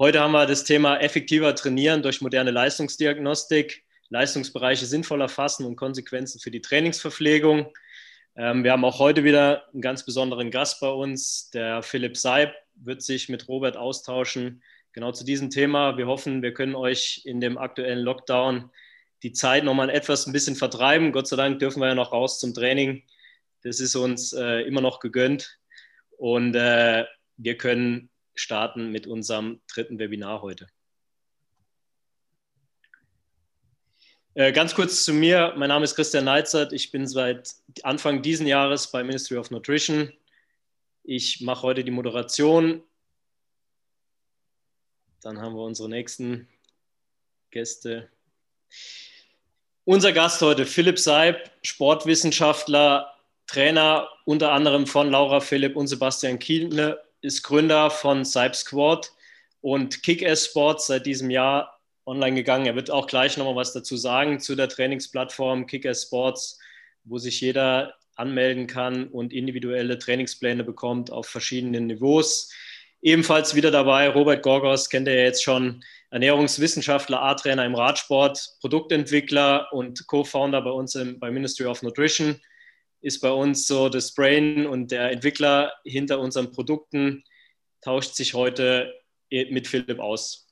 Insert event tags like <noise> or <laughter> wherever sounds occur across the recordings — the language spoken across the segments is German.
Heute haben wir das Thema effektiver trainieren durch moderne Leistungsdiagnostik, Leistungsbereiche sinnvoll erfassen und Konsequenzen für die Trainingsverpflegung. Ähm, wir haben auch heute wieder einen ganz besonderen Gast bei uns. Der Philipp Seib wird sich mit Robert austauschen, genau zu diesem Thema. Wir hoffen, wir können euch in dem aktuellen Lockdown die Zeit nochmal etwas ein bisschen vertreiben. Gott sei Dank dürfen wir ja noch raus zum Training. Das ist uns äh, immer noch gegönnt. Und äh, wir können starten mit unserem dritten Webinar heute. Äh, ganz kurz zu mir. Mein Name ist Christian Neizert. Ich bin seit Anfang dieses Jahres bei Ministry of Nutrition. Ich mache heute die Moderation. Dann haben wir unsere nächsten Gäste. Unser Gast heute, Philipp Seib, Sportwissenschaftler, Trainer unter anderem von Laura Philipp und Sebastian Kielne ist Gründer von Cybe Squad und Kick-Ass Sports seit diesem Jahr online gegangen. Er wird auch gleich nochmal was dazu sagen zu der Trainingsplattform Kick-Ass Sports, wo sich jeder anmelden kann und individuelle Trainingspläne bekommt auf verschiedenen Niveaus. Ebenfalls wieder dabei Robert Gorgos, kennt ihr ja jetzt schon, Ernährungswissenschaftler, A-Trainer im Radsport, Produktentwickler und Co-Founder bei uns im, bei Ministry of Nutrition ist bei uns so das Brain und der Entwickler hinter unseren Produkten tauscht sich heute mit Philipp aus.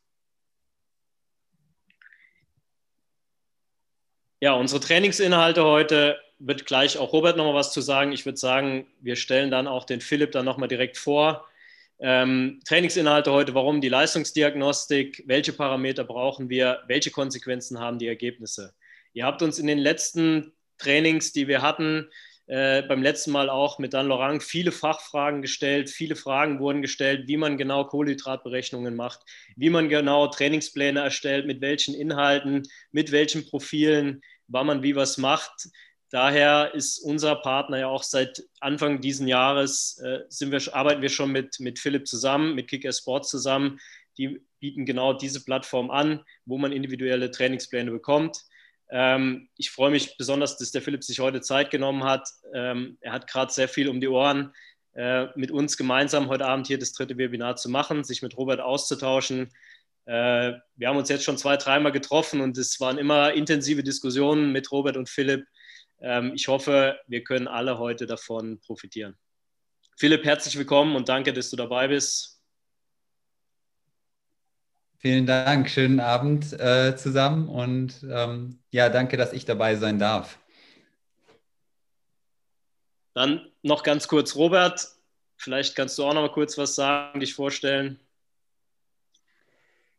Ja, unsere Trainingsinhalte heute wird gleich auch Robert nochmal was zu sagen. Ich würde sagen, wir stellen dann auch den Philipp dann nochmal direkt vor. Ähm, Trainingsinhalte heute, warum die Leistungsdiagnostik, welche Parameter brauchen wir, welche Konsequenzen haben die Ergebnisse. Ihr habt uns in den letzten Trainings, die wir hatten, äh, beim letzten Mal auch mit Dan Lorang viele Fachfragen gestellt. Viele Fragen wurden gestellt, wie man genau Kohlenhydratberechnungen macht, wie man genau Trainingspläne erstellt, mit welchen Inhalten, mit welchen Profilen, wann man wie was macht. Daher ist unser Partner ja auch seit Anfang dieses Jahres, äh, sind wir, arbeiten wir schon mit, mit Philipp zusammen, mit Kicker Sports zusammen. Die bieten genau diese Plattform an, wo man individuelle Trainingspläne bekommt. Ähm, ich freue mich besonders, dass der Philipp sich heute Zeit genommen hat. Ähm, er hat gerade sehr viel um die Ohren, äh, mit uns gemeinsam heute Abend hier das dritte Webinar zu machen, sich mit Robert auszutauschen. Äh, wir haben uns jetzt schon zwei, dreimal getroffen und es waren immer intensive Diskussionen mit Robert und Philipp. Ähm, ich hoffe, wir können alle heute davon profitieren. Philipp, herzlich willkommen und danke, dass du dabei bist. Vielen Dank, schönen Abend äh, zusammen und ähm, ja, danke, dass ich dabei sein darf. Dann noch ganz kurz, Robert, vielleicht kannst du auch noch mal kurz was sagen, dich vorstellen.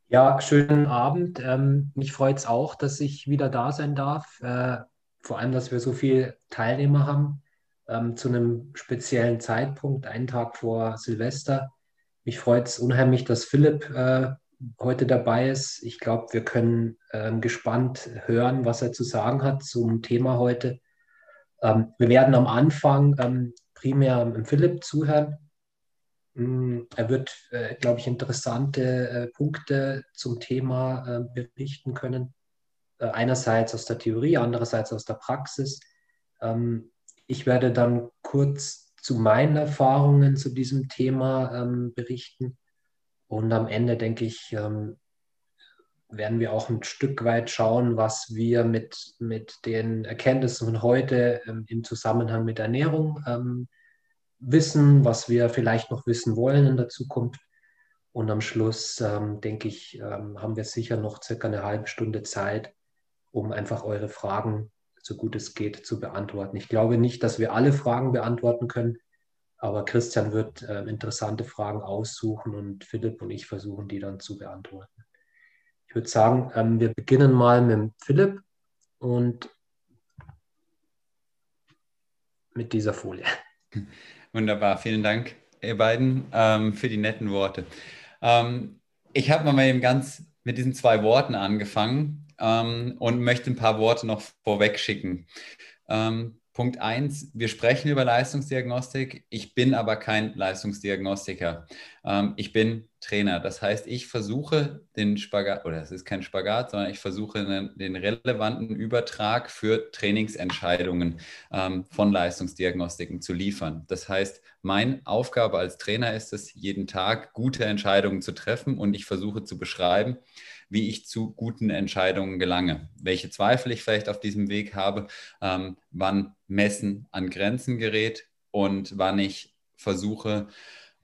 Ja, schönen Abend. Ähm, mich freut es auch, dass ich wieder da sein darf. Äh, vor allem, dass wir so viele Teilnehmer haben ähm, zu einem speziellen Zeitpunkt, einen Tag vor Silvester. Mich freut es unheimlich, dass Philipp äh, heute dabei ist. Ich glaube, wir können ähm, gespannt hören, was er zu sagen hat zum Thema heute. Ähm, wir werden am Anfang ähm, primär im Philipp zuhören. Mm, er wird, äh, glaube ich, interessante äh, Punkte zum Thema äh, berichten können. Äh, einerseits aus der Theorie, andererseits aus der Praxis. Ähm, ich werde dann kurz zu meinen Erfahrungen zu diesem Thema ähm, berichten und am Ende, denke ich, ähm, werden wir auch ein Stück weit schauen, was wir mit, mit den Erkenntnissen von heute ähm, im Zusammenhang mit Ernährung ähm, wissen, was wir vielleicht noch wissen wollen in der Zukunft. Und am Schluss, denke ich, haben wir sicher noch circa eine halbe Stunde Zeit, um einfach eure Fragen, so gut es geht, zu beantworten. Ich glaube nicht, dass wir alle Fragen beantworten können, aber Christian wird äh, interessante Fragen aussuchen und Philipp und ich versuchen, die dann zu beantworten. Ich würde sagen, ähm, wir beginnen mal mit Philipp und mit dieser Folie. <laughs> Wunderbar, vielen Dank, ihr beiden, ähm, für die netten Worte. Ähm, ich habe mal eben ganz mit diesen zwei Worten angefangen ähm, und möchte ein paar Worte noch vorweg schicken. Ähm, Punkt eins, wir sprechen über Leistungsdiagnostik. Ich bin aber kein Leistungsdiagnostiker. Ähm, ich bin Trainer. Das heißt, ich versuche den Spagat, oder es ist kein Spagat, sondern ich versuche den, den relevanten Übertrag für Trainingsentscheidungen ähm, von Leistungsdiagnostiken zu liefern. Das heißt, meine Aufgabe als Trainer ist es, jeden Tag gute Entscheidungen zu treffen und ich versuche zu beschreiben, wie ich zu guten Entscheidungen gelange, welche Zweifel ich vielleicht auf diesem Weg habe, ähm, wann Messen an Grenzen gerät und wann ich versuche,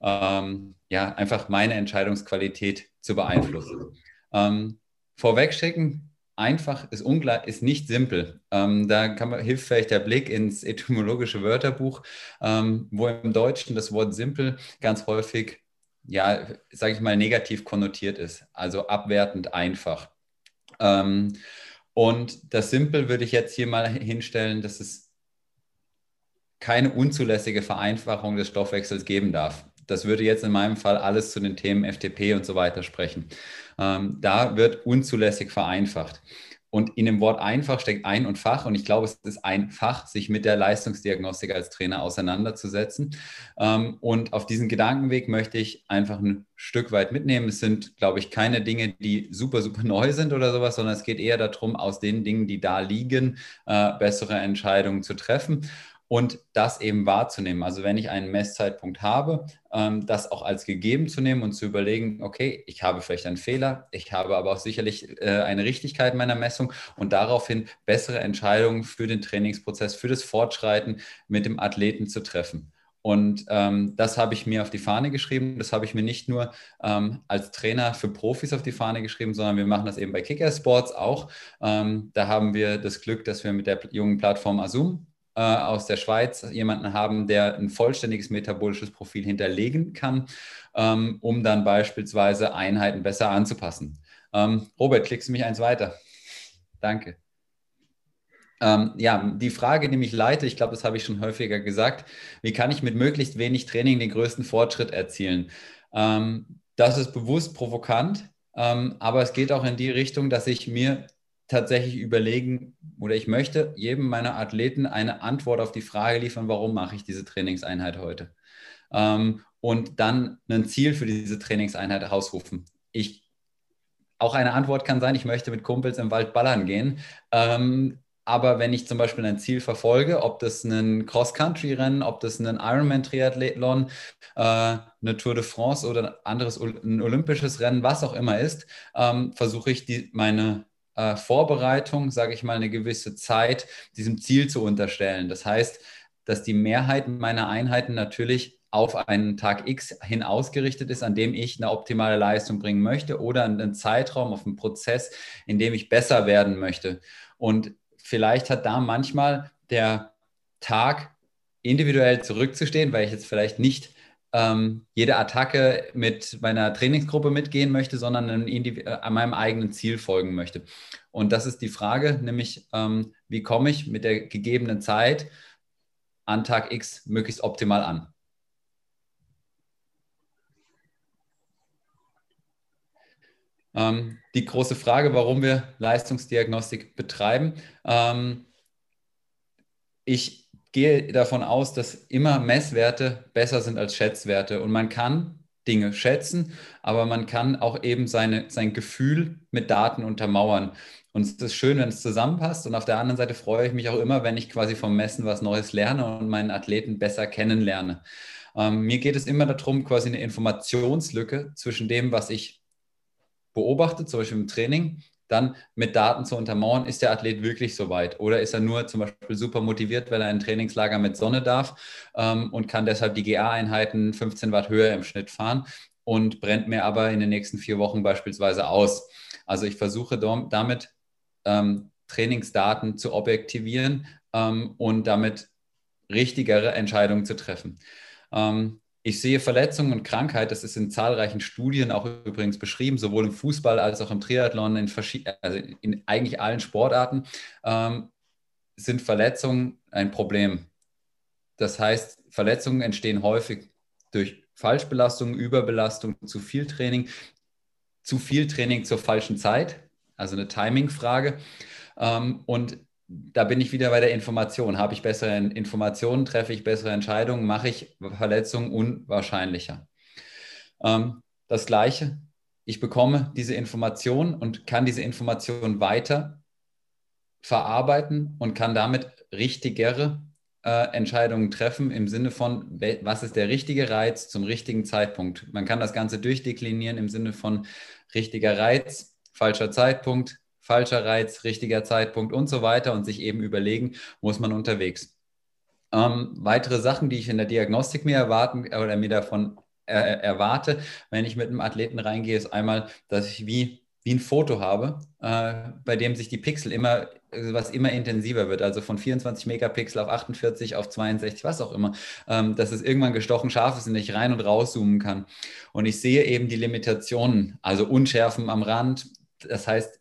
ähm, ja, einfach meine Entscheidungsqualität zu beeinflussen. Ähm, vorwegschicken, einfach ist ungleich, ist nicht simpel. Ähm, da man, hilft vielleicht der Blick ins etymologische Wörterbuch, ähm, wo im Deutschen das Wort simpel ganz häufig, ja, sage ich mal, negativ konnotiert ist, also abwertend einfach. Ähm, und das Simpel würde ich jetzt hier mal hinstellen, dass es keine unzulässige Vereinfachung des Stoffwechsels geben darf. Das würde jetzt in meinem Fall alles zu den Themen FTP und so weiter sprechen. Ähm, da wird unzulässig vereinfacht. Und in dem Wort einfach steckt ein und Fach. Und ich glaube, es ist einfach, sich mit der Leistungsdiagnostik als Trainer auseinanderzusetzen. Ähm, und auf diesen Gedankenweg möchte ich einfach ein Stück weit mitnehmen. Es sind, glaube ich, keine Dinge, die super, super <laughs> neu sind oder sowas, sondern es geht eher darum, aus den Dingen, die da liegen, äh, bessere Entscheidungen zu treffen und das eben wahrzunehmen. Also wenn ich einen Messzeitpunkt habe, ähm, das auch als gegeben zu nehmen und zu überlegen, okay, ich habe vielleicht einen Fehler, ich habe aber auch sicherlich äh, eine Richtigkeit meiner Messung und daraufhin bessere Entscheidungen für den Trainingsprozess, für das Fortschreiten mit dem Athleten zu treffen. Und ähm, das habe ich mir auf die Fahne geschrieben. Das habe ich mir nicht nur ähm, als Trainer für Profis auf die Fahne geschrieben, sondern wir machen das eben bei Kicker Sports auch. Ähm, da haben wir das Glück, dass wir mit der jungen Plattform Asum äh, aus der Schweiz jemanden haben, der ein vollständiges metabolisches Profil hinterlegen kann, ähm, um dann beispielsweise Einheiten besser anzupassen. Ähm, Robert, klickst du mich eins weiter? Danke. Ähm, ja, die Frage, die mich leite, ich glaube, das habe ich schon häufiger gesagt, wie kann ich mit möglichst wenig Training den größten Fortschritt erzielen? Ähm, das ist bewusst provokant, ähm, aber es geht auch in die Richtung, dass ich mir tatsächlich überlegen oder ich möchte jedem meiner Athleten eine Antwort auf die Frage liefern, warum mache ich diese Trainingseinheit heute? Ähm, und dann ein Ziel für diese Trainingseinheit herausrufen. Ich, auch eine Antwort kann sein, ich möchte mit Kumpels im Wald ballern gehen. Ähm, aber wenn ich zum Beispiel ein Ziel verfolge, ob das ein Cross-Country-Rennen, ob das ein Ironman-Triathlon, äh, eine Tour de France oder ein anderes ein olympisches Rennen, was auch immer ist, ähm, versuche ich die, meine äh, Vorbereitung, sage ich mal, eine gewisse Zeit diesem Ziel zu unterstellen. Das heißt, dass die Mehrheit meiner Einheiten natürlich auf einen Tag X hin ausgerichtet ist, an dem ich eine optimale Leistung bringen möchte oder einen Zeitraum, auf einen Prozess, in dem ich besser werden möchte. Und vielleicht hat da manchmal der Tag individuell zurückzustehen, weil ich jetzt vielleicht nicht ähm, jede Attacke mit meiner Trainingsgruppe mitgehen möchte, sondern an, äh, meinem eigenen Ziel folgen möchte. Und das ist die Frage, nämlich ähm, wie komme ich mit der gegebenen Zeit an Tag X möglichst optimal an. Ähm, die große Frage, warum wir Leistungsdiagnostik betreiben. Ähm, ich gehe davon aus, dass immer Messwerte besser sind als Schätzwerte und man kann Dinge schätzen, aber man kann auch eben seine, sein Gefühl mit Daten untermauern. Und es ist schön, wenn es zusammenpasst. Und auf der anderen Seite freue ich mich auch immer, wenn ich quasi vom Messen was Neues lerne und meinen Athleten besser kennenlerne. Ähm, mir geht es immer darum, quasi eine Informationslücke zwischen dem, was ich beobachte, zum Beispiel im Training, dann mit Daten zu untermauern, ist der Athlet wirklich so weit? Oder ist er nur zum Beispiel super motiviert, weil er ein Trainingslager mit Sonne darf ähm, und kann deshalb die GA-Einheiten 15 Watt höher im Schnitt fahren und brennt mir aber in den nächsten vier Wochen beispielsweise aus? Also ich versuche damit ähm, Trainingsdaten zu objektivieren ähm, und damit richtigere Entscheidungen zu treffen. Ähm, ich sehe Verletzungen und Krankheit, das ist in zahlreichen Studien auch übrigens beschrieben, sowohl im Fußball als auch im Triathlon, in, also in eigentlich allen Sportarten, ähm, sind Verletzungen ein Problem. Das heißt, Verletzungen entstehen häufig durch Falschbelastung, Überbelastung, zu viel Training, zu viel Training zur falschen Zeit, also eine Timing-Frage. Ähm, und da bin ich wieder bei der Information. Habe ich bessere Informationen, treffe ich bessere Entscheidungen, mache ich Verletzungen unwahrscheinlicher. Ähm, das Gleiche, ich bekomme diese Information und kann diese Information weiter verarbeiten und kann damit richtigere äh, Entscheidungen treffen im Sinne von, was ist der richtige Reiz zum richtigen Zeitpunkt. Man kann das Ganze durchdeklinieren im Sinne von richtiger Reiz, falscher Zeitpunkt, falscher Reiz, richtiger Zeitpunkt und so weiter und sich eben überlegen, muss man unterwegs. Ähm, weitere Sachen, die ich in der Diagnostik mir erwarten oder mir davon er, erwarte, wenn ich mit einem Athleten reingehe, ist einmal, dass ich wie, wie ein Foto habe, äh, bei dem sich die Pixel immer, was immer intensiver wird, also von 24 Megapixel auf 48, auf 62, was auch immer, ähm, dass es irgendwann gestochen scharf ist und ich rein und rauszoomen kann. Und ich sehe eben die Limitationen, also Unschärfen am Rand, das heißt,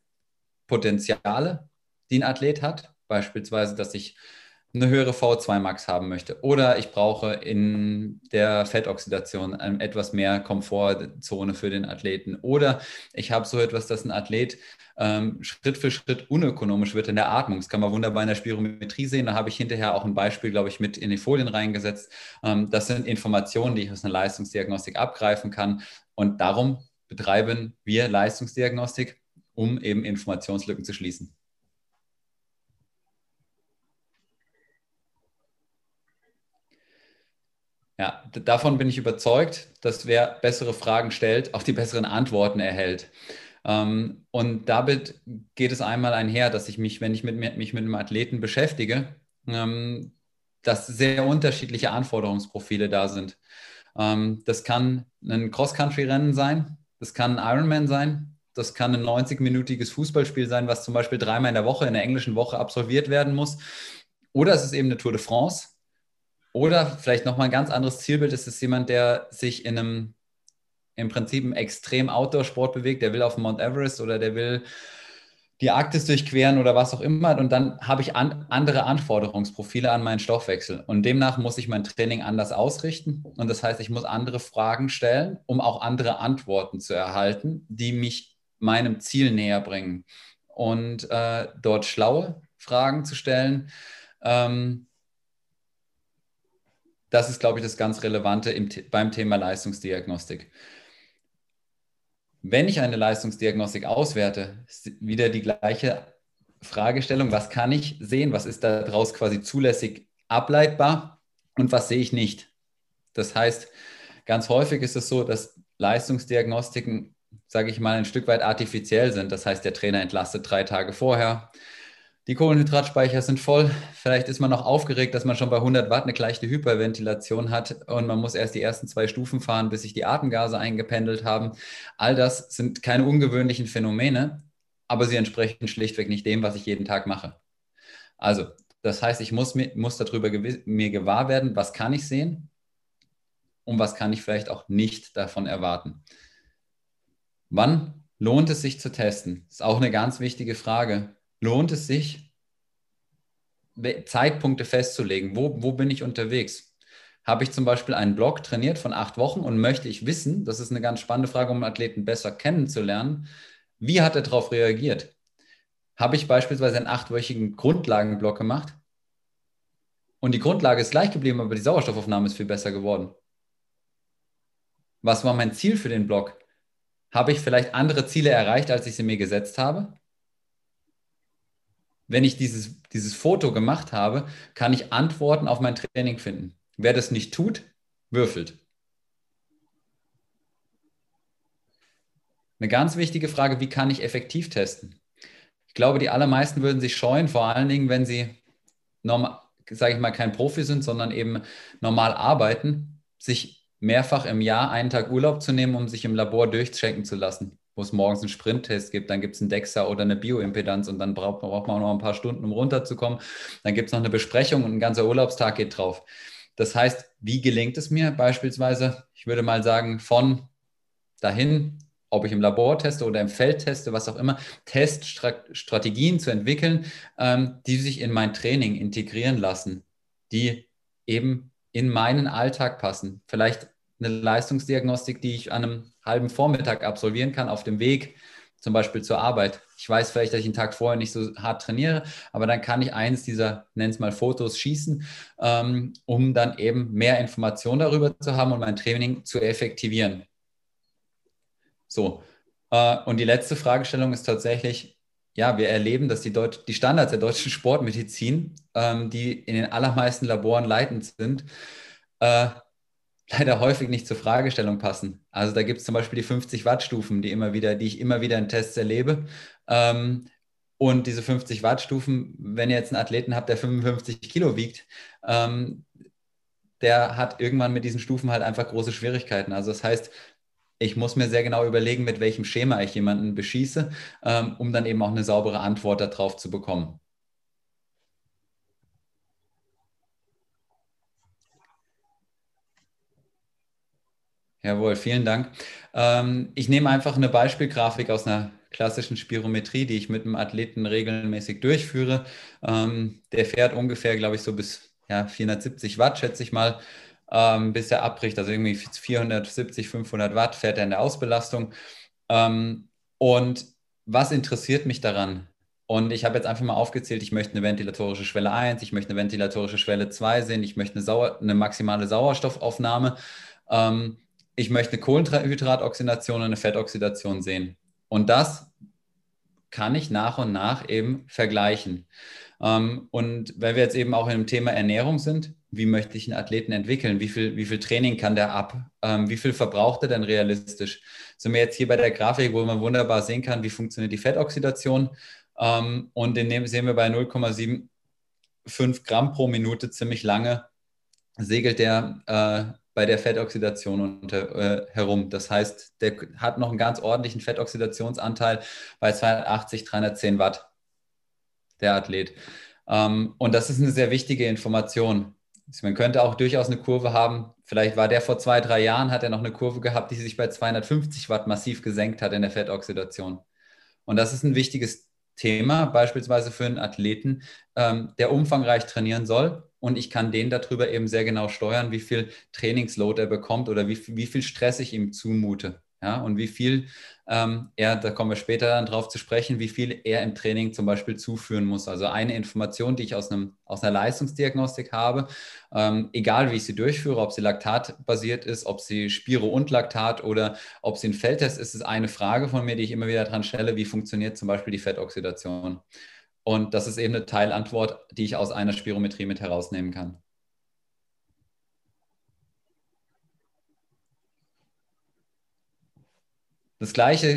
Potenziale, die ein Athlet hat. Beispielsweise, dass ich eine höhere V2 Max haben möchte. Oder ich brauche in der Fettoxidation etwas mehr Komfortzone für den Athleten. Oder ich habe so etwas, dass ein Athlet ähm, Schritt für Schritt unökonomisch wird in der Atmung. Das kann man wunderbar in der Spirometrie sehen. Da habe ich hinterher auch ein Beispiel, glaube ich, mit in die Folien reingesetzt. Ähm, das sind Informationen, die ich aus einer Leistungsdiagnostik abgreifen kann. Und darum betreiben wir Leistungsdiagnostik um eben Informationslücken zu schließen. Ja, davon bin ich überzeugt, dass wer bessere Fragen stellt, auch die besseren Antworten erhält. Ähm, und damit geht es einmal einher, dass ich mich, wenn ich mit, mich mit einem Athleten beschäftige, ähm, dass sehr unterschiedliche Anforderungsprofile da sind. Ähm, das kann ein Cross-Country-Rennen sein, das kann ein Ironman sein, das kann ein 90-minütiges Fußballspiel sein, was zum Beispiel dreimal in der Woche, in der englischen Woche absolviert werden muss. Oder es ist eben eine Tour de France. Oder vielleicht nochmal ein ganz anderes Zielbild. Es ist jemand, der sich in einem, im Prinzip einem extrem Outdoor-Sport bewegt. Der will auf Mount Everest oder der will die Arktis durchqueren oder was auch immer. Und dann habe ich an, andere Anforderungsprofile an meinen Stoffwechsel. Und demnach muss ich mein Training anders ausrichten. Und das heißt, ich muss andere Fragen stellen, um auch andere Antworten zu erhalten, die mich meinem Ziel näher bringen. Und äh, dort schlaue Fragen zu stellen, ähm, das ist, glaube ich, das ganz Relevante im, beim Thema Leistungsdiagnostik. Wenn ich eine Leistungsdiagnostik auswerte, ist wieder die gleiche Fragestellung, was kann ich sehen, was ist daraus quasi zulässig ableitbar und was sehe ich nicht. Das heißt, ganz häufig ist es so, dass Leistungsdiagnostiken sage ich mal, ein Stück weit artifiziell sind. Das heißt, der Trainer entlastet drei Tage vorher. Die Kohlenhydratspeicher sind voll. Vielleicht ist man noch aufgeregt, dass man schon bei 100 Watt eine gleiche Hyperventilation hat und man muss erst die ersten zwei Stufen fahren, bis sich die Atemgase eingependelt haben. All das sind keine ungewöhnlichen Phänomene, aber sie entsprechen schlichtweg nicht dem, was ich jeden Tag mache. Also, das heißt, ich muss mir muss darüber mir gewahr werden, was kann ich sehen und was kann ich vielleicht auch nicht davon erwarten. Wann lohnt es sich zu testen? Das ist auch eine ganz wichtige Frage. Lohnt es sich, Zeitpunkte festzulegen? Wo, wo bin ich unterwegs? Habe ich zum Beispiel einen Blog trainiert von acht Wochen und möchte ich wissen, das ist eine ganz spannende Frage, um einen Athleten besser kennenzulernen, wie hat er darauf reagiert? Habe ich beispielsweise einen achtwöchigen Grundlagenblock gemacht und die Grundlage ist gleich geblieben, aber die Sauerstoffaufnahme ist viel besser geworden? Was war mein Ziel für den Block? Habe ich vielleicht andere Ziele erreicht, als ich sie mir gesetzt habe? Wenn ich dieses, dieses Foto gemacht habe, kann ich Antworten auf mein Training finden. Wer das nicht tut, würfelt. Eine ganz wichtige Frage, wie kann ich effektiv testen? Ich glaube, die allermeisten würden sich scheuen, vor allen Dingen, wenn sie, sage ich mal, kein Profi sind, sondern eben normal arbeiten, sich mehrfach im Jahr einen Tag Urlaub zu nehmen, um sich im Labor durchchecken zu lassen, wo es morgens einen Sprinttest gibt, dann gibt es einen DEXA oder eine Bioimpedanz und dann braucht, man noch ein paar Stunden, um runterzukommen. Dann gibt es noch eine Besprechung und ein ganzer Urlaubstag geht drauf. Das heißt, wie gelingt es mir beispielsweise, ich würde mal sagen, von dahin, ob ich im Labor teste oder im Feld teste, was auch immer, Teststrategien zu entwickeln, ähm, die sich in mein Training integrieren lassen, die eben in meinen Alltag passen. Vielleicht eine Leistungsdiagnostik, die ich an einem halben Vormittag absolvieren kann, auf dem Weg zum Beispiel zur Arbeit. Ich weiß vielleicht, dass ich einen Tag vorher nicht so hart trainiere, aber dann kann ich eines dieser, nenn es mal Fotos, schießen, ähm, um dann eben mehr Informationen darüber zu haben und mein Training zu effektivieren. So. Äh, und die letzte Fragestellung ist tatsächlich, ja, wir erleben, dass die, Deut die Standards der deutschen Sportmedizin, ähm, die in den allermeisten Laboren leitend sind, äh, leider häufig nicht zur Fragestellung passen. Also da gibt es zum Beispiel die 50 Watt Stufen, die immer wieder, die ich immer wieder in Tests erlebe. Ähm, und diese 50 Watt Stufen, wenn ihr jetzt einen Athleten habt, der 55 Kilo wiegt, ähm, der hat irgendwann mit diesen Stufen halt einfach große Schwierigkeiten. Also das heißt, ich muss mir sehr genau überlegen, mit welchem Schema ich jemanden beschieße, ähm, um dann eben auch eine saubere Antwort darauf zu bekommen. Jawohl, vielen Dank. Ähm, ich nehme einfach eine Beispielgrafik aus einer klassischen Spirometrie, die ich mit einem Athleten regelmäßig durchführe. Ähm, der fährt ungefähr, glaube ich, so bis ja, 470 Watt, schätze ich mal, ähm, bis er abbricht. Also irgendwie 470, 500 Watt fährt er in der Ausbelastung. Ähm, und was interessiert mich daran? Und ich habe jetzt einfach mal aufgezählt, ich möchte eine ventilatorische Schwelle 1, ich möchte eine ventilatorische Schwelle 2 sehen, ich möchte eine, Sauer eine maximale Sauerstoffaufnahme. Ähm, ich möchte eine Kohlenhydratoxidation und eine Fettoxidation sehen. Und das kann ich nach und nach eben vergleichen. Ähm, und weil wir jetzt eben auch in dem Thema Ernährung sind, wie möchte ich einen Athleten entwickeln? Wie viel, wie viel Training kann der ab? Ähm, wie viel verbraucht er denn realistisch? Sind wir jetzt hier bei der Grafik, wo man wunderbar sehen kann, wie funktioniert die Fettoxidation? Ähm, und dem sehen wir bei 0,75 Gramm pro Minute ziemlich lange segelt der äh, bei der Fettoxidation unter, äh, herum. Das heißt, der hat noch einen ganz ordentlichen Fettoxidationsanteil bei 280, 310 Watt, der Athlet. Ähm, und das ist eine sehr wichtige Information. Man könnte auch durchaus eine Kurve haben. Vielleicht war der vor zwei, drei Jahren, hat er noch eine Kurve gehabt, die sich bei 250 Watt massiv gesenkt hat in der Fettoxidation. Und das ist ein wichtiges Thema, beispielsweise für einen Athleten, ähm, der umfangreich trainieren soll, und ich kann den darüber eben sehr genau steuern, wie viel Trainingsload er bekommt oder wie, wie viel Stress ich ihm zumute. Ja, und wie viel ähm, er, da kommen wir später dann drauf zu sprechen, wie viel er im Training zum Beispiel zuführen muss. Also eine Information, die ich aus, einem, aus einer Leistungsdiagnostik habe, ähm, egal wie ich sie durchführe, ob sie laktatbasiert ist, ob sie Spiro und Laktat oder ob sie ein Feldtest ist, ist eine Frage von mir, die ich immer wieder dran stelle, wie funktioniert zum Beispiel die Fettoxidation. Und das ist eben eine Teilantwort, die ich aus einer Spirometrie mit herausnehmen kann. Das gleiche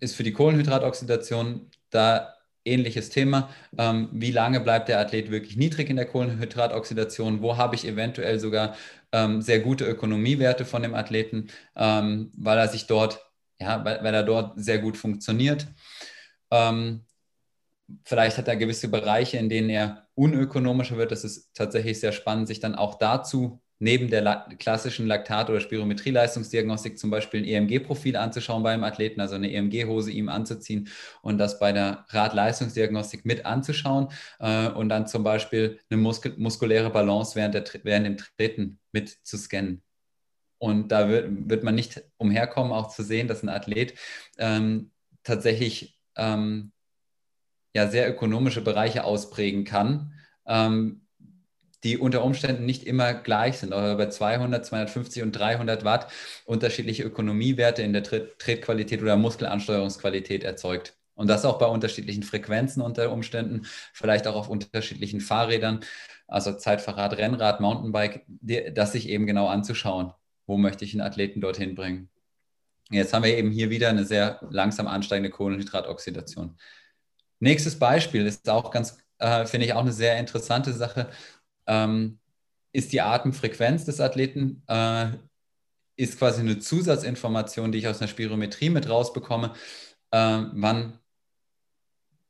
ist für die Kohlenhydratoxidation. Da ähnliches Thema. Ähm, wie lange bleibt der Athlet wirklich niedrig in der Kohlenhydratoxidation? Wo habe ich eventuell sogar ähm, sehr gute Ökonomiewerte von dem Athleten, ähm, weil er sich dort, ja, weil, weil er dort sehr gut funktioniert? Ähm, vielleicht hat er gewisse Bereiche, in denen er unökonomischer wird. Das ist tatsächlich sehr spannend, sich dann auch dazu neben der La klassischen Laktat- oder Spirometrie-Leistungsdiagnostik zum Beispiel ein EMG-Profil anzuschauen beim Athleten, also eine EMG-Hose ihm anzuziehen und das bei der Radleistungsdiagnostik mit anzuschauen äh, und dann zum Beispiel eine Muskel muskuläre Balance während, der, während dem Treten mit zu scannen. Und da wird, wird man nicht umherkommen, auch zu sehen, dass ein Athlet ähm, tatsächlich ähm, ja sehr ökonomische Bereiche ausprägen kann, ähm, die unter Umständen nicht immer gleich sind, aber bei 200, 250 und 300 Watt unterschiedliche Ökonomiewerte in der Tretqualität oder Muskelansteuerungsqualität erzeugt. Und das auch bei unterschiedlichen Frequenzen unter Umständen, vielleicht auch auf unterschiedlichen Fahrrädern, also Zeitfahrrad, Rennrad, Mountainbike, das sich eben genau anzuschauen. Wo möchte ich einen Athleten dorthin bringen? Jetzt haben wir eben hier wieder eine sehr langsam ansteigende Kohlenhydratoxidation. Nächstes Beispiel ist auch ganz, äh, finde ich auch eine sehr interessante Sache, ähm, ist die Atemfrequenz des Athleten, äh, ist quasi eine Zusatzinformation, die ich aus einer Spirometrie mit rausbekomme. Äh, wann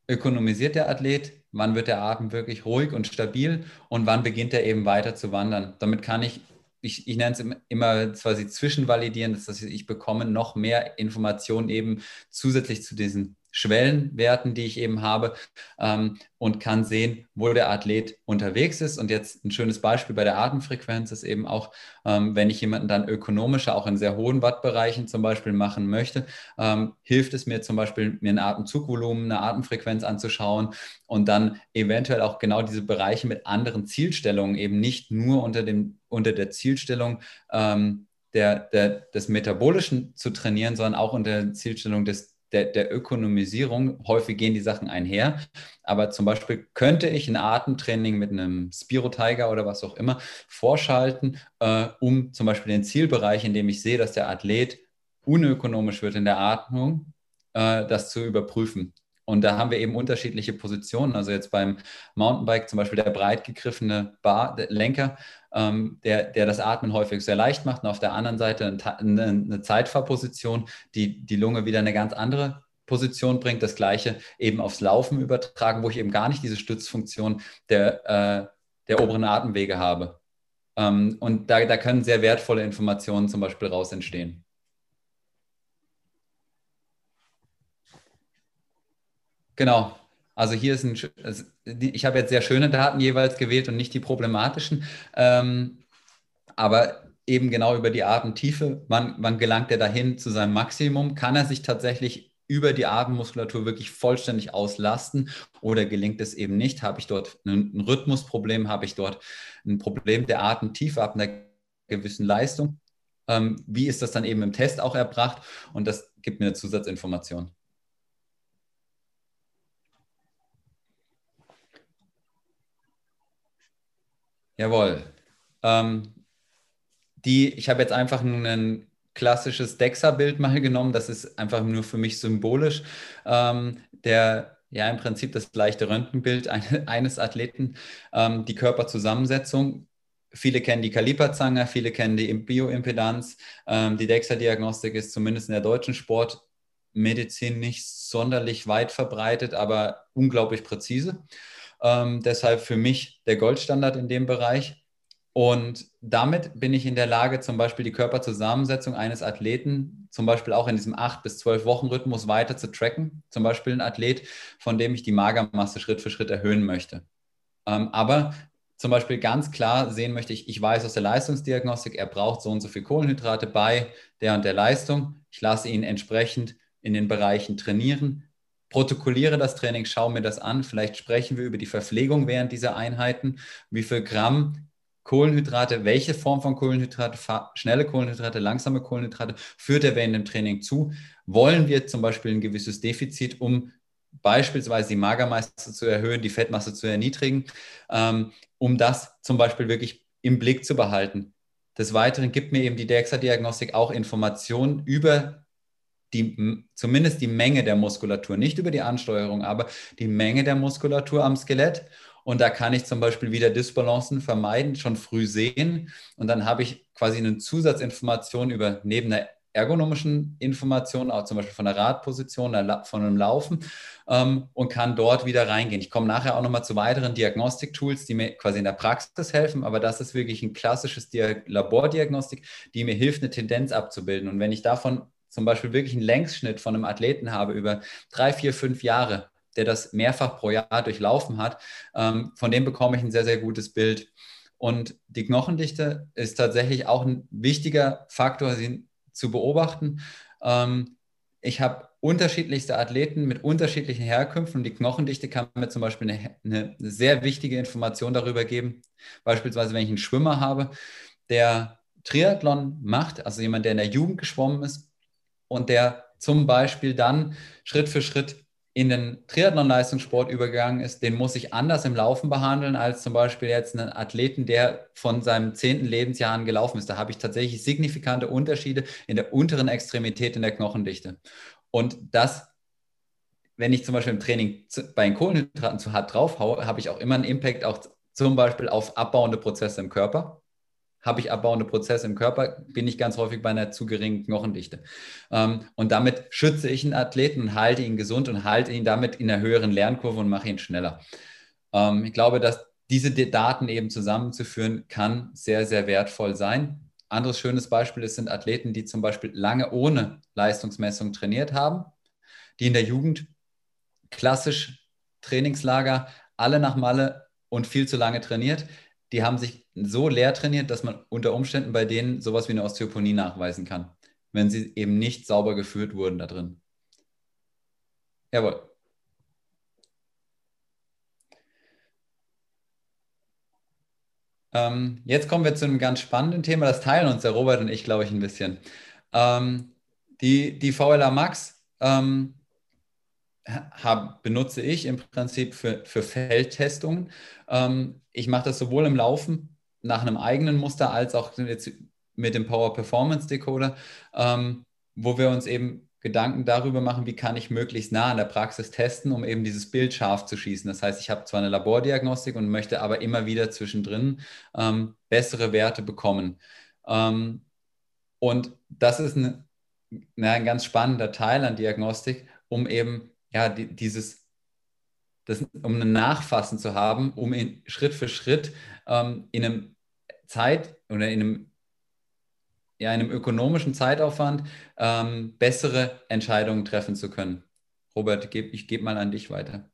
ökonomisiert der Athlet, wann wird der Atem wirklich ruhig und stabil und wann beginnt er eben weiter zu wandern. Damit kann ich, ich, ich nenne es immer quasi zwischenvalidieren, das heißt, ich bekomme noch mehr Informationen eben zusätzlich zu diesen Schwellenwerten, die ich eben habe ähm, und kann sehen, wo der Athlet unterwegs ist. Und jetzt ein schönes Beispiel bei der Atemfrequenz ist eben auch, ähm, wenn ich jemanden dann ökonomischer, auch in sehr hohen Wattbereichen zum Beispiel machen möchte, ähm, hilft es mir zum Beispiel, mir ein Atemzugvolumen, eine Atemfrequenz anzuschauen und dann eventuell auch genau diese Bereiche mit anderen Zielstellungen, eben nicht nur unter, dem, unter der Zielstellung, ähm, der, der, des Metabolischen zu trainieren, sondern auch unter der Zielstellung des der, der Ökonomisierung. Häufig gehen die Sachen einher. Aber zum Beispiel könnte ich ein Atemtraining mit einem Spiro Tiger oder was auch immer vorschalten, äh, um zum Beispiel den Zielbereich, in dem ich sehe, dass der Athlet unökonomisch wird in der Atmung, äh, das zu überprüfen. Und da haben wir eben unterschiedliche Positionen. Also jetzt beim Mountainbike zum Beispiel der breit gegriffene Bar, der Lenker, ähm, der, der das Atmen häufig sehr leicht macht. Und auf der anderen Seite eine, eine Zeitfahrposition, die die Lunge wieder eine ganz andere Position bringt. Das gleiche eben aufs Laufen übertragen, wo ich eben gar nicht diese Stützfunktion der, äh, der oberen Atemwege habe. Ähm, und da, da können sehr wertvolle Informationen zum Beispiel raus entstehen. Genau. Also hier ist ein, ich habe jetzt sehr schöne Daten jeweils gewählt und nicht die problematischen. Ähm, aber eben genau über die Atemtiefe, wann, wann gelangt er dahin zu seinem Maximum? Kann er sich tatsächlich über die Atemmuskulatur wirklich vollständig auslasten oder gelingt es eben nicht? Habe ich dort ein, ein Rhythmusproblem? Habe ich dort ein Problem der Atemtiefe ab einer gewissen Leistung? Ähm, wie ist das dann eben im Test auch erbracht? Und das gibt mir eine Zusatzinformation. Jawohl. Ähm, die, ich habe jetzt einfach ein klassisches DEXA-Bild mal genommen. Das ist einfach nur für mich symbolisch. Ähm, der, ja, im Prinzip das leichte Röntgenbild <laughs> eines Athleten, ähm, die Körperzusammensetzung. Viele kennen die Kaliperzange, viele kennen die Bioimpedanz. Ähm, die DEXA-Diagnostik ist zumindest in der deutschen Sportmedizin nicht sonderlich weit verbreitet, aber unglaublich präzise. Ähm, deshalb für mich der Goldstandard in dem Bereich. Und damit bin ich in der Lage, zum Beispiel die Körperzusammensetzung eines Athleten, zum Beispiel auch in diesem 8 bis 12 Wochen Rhythmus weiter zu tracken. Zum Beispiel ein Athlet, von dem ich die Magermasse Schritt für Schritt erhöhen möchte. Ähm, aber zum Beispiel ganz klar sehen möchte ich, ich weiß aus der Leistungsdiagnostik, er braucht so und so viel Kohlenhydrate bei der und der Leistung. Ich lasse ihn entsprechend in den Bereichen trainieren, protokolliere das Training, schaue mir das an. Vielleicht sprechen wir über die Verpflegung während dieser Einheiten. Wie viel Gramm Kohlenhydrate, welche Form von Kohlenhydrate, schnelle Kohlenhydrate, langsame Kohlenhydrate führt er während dem Training zu? Wollen wir zum Beispiel ein gewisses Defizit, um beispielsweise die Magermasse zu erhöhen, die Fettmasse zu erniedrigen, ähm, um das zum Beispiel wirklich im Blick zu behalten? Des Weiteren gibt mir eben die DEXA-Diagnostik auch Informationen über die, zumindest die Menge der Muskulatur, nicht über die Ansteuerung, aber die Menge der Muskulatur am Skelett. Und da kann ich zum Beispiel wieder Disbalancen vermeiden, schon früh sehen. Und dann habe ich quasi eine Zusatzinformation über neben der ergonomischen Information, auch zum Beispiel von der Radposition, von einem Laufen ähm, und kann dort wieder reingehen. Ich komme nachher auch nochmal zu weiteren Diagnostik-Tools, die mir quasi in der Praxis helfen, aber das ist wirklich ein klassisches Labordiagnostik, die mir hilft, eine Tendenz abzubilden. Und wenn ich davon zum Beispiel wirklich einen Längsschnitt von einem Athleten habe über drei, vier, fünf Jahre, der das mehrfach pro Jahr durchlaufen hat, ähm, von dem bekomme ich ein sehr, sehr gutes Bild. Und die Knochendichte ist tatsächlich auch ein wichtiger Faktor, sie zu beobachten. Ähm, ich habe unterschiedlichste Athleten mit unterschiedlichen Herkünften und die Knochendichte kann mir zum Beispiel eine, eine sehr wichtige Information darüber geben. Beispielsweise, wenn ich einen Schwimmer habe, der Triathlon macht, also jemand, der in der Jugend geschwommen ist, und der zum Beispiel dann Schritt für Schritt in den Triathlon-Leistungssport übergegangen ist, den muss ich anders im Laufen behandeln als zum Beispiel jetzt einen Athleten, der von seinem zehnten Lebensjahr an gelaufen ist. Da habe ich tatsächlich signifikante Unterschiede in der unteren Extremität in der Knochendichte. Und das, wenn ich zum Beispiel im Training bei den Kohlenhydraten zu hart draufhaue, habe ich auch immer einen Impact auch zum Beispiel auf abbauende Prozesse im Körper habe ich abbauende Prozesse im Körper, bin ich ganz häufig bei einer zu geringen Knochendichte. Ähm, und damit schütze ich einen Athleten und halte ihn gesund und halte ihn damit in einer höheren Lernkurve und mache ihn schneller. Ähm, ich glaube, dass diese Daten eben zusammenzuführen, kann sehr, sehr wertvoll sein. Anderes schönes Beispiel ist, sind Athleten, die zum Beispiel lange ohne Leistungsmessung trainiert haben, die in der Jugend klassisch Trainingslager, alle nach Malle und viel zu lange trainiert. Die haben sich so leer trainiert, dass man unter Umständen bei denen sowas wie eine Osteoponie nachweisen kann, wenn sie eben nicht sauber geführt wurden da drin. Jawohl. Ähm, jetzt kommen wir zu einem ganz spannenden Thema. Das teilen uns der Robert und ich, glaube ich, ein bisschen. Ähm, die, die VLA Max ähm, hab, benutze ich im Prinzip für, für Feldtestungen. Ähm, ich mache das sowohl im Laufen nach einem eigenen Muster als auch mit dem Power Performance Decoder, ähm, wo wir uns eben Gedanken darüber machen, wie kann ich möglichst nah an der Praxis testen, um eben dieses Bild scharf zu schießen. Das heißt, ich habe zwar eine Labordiagnostik und möchte aber immer wieder zwischendrin ähm, bessere Werte bekommen. Ähm, und das ist eine, na, ein ganz spannender Teil an Diagnostik, um eben ja die, dieses das, um ein Nachfassen zu haben, um in, Schritt für Schritt ähm, in einem Zeit oder in einem ja, einem ökonomischen Zeitaufwand ähm, bessere Entscheidungen treffen zu können. Robert, ich gebe mal an dich weiter.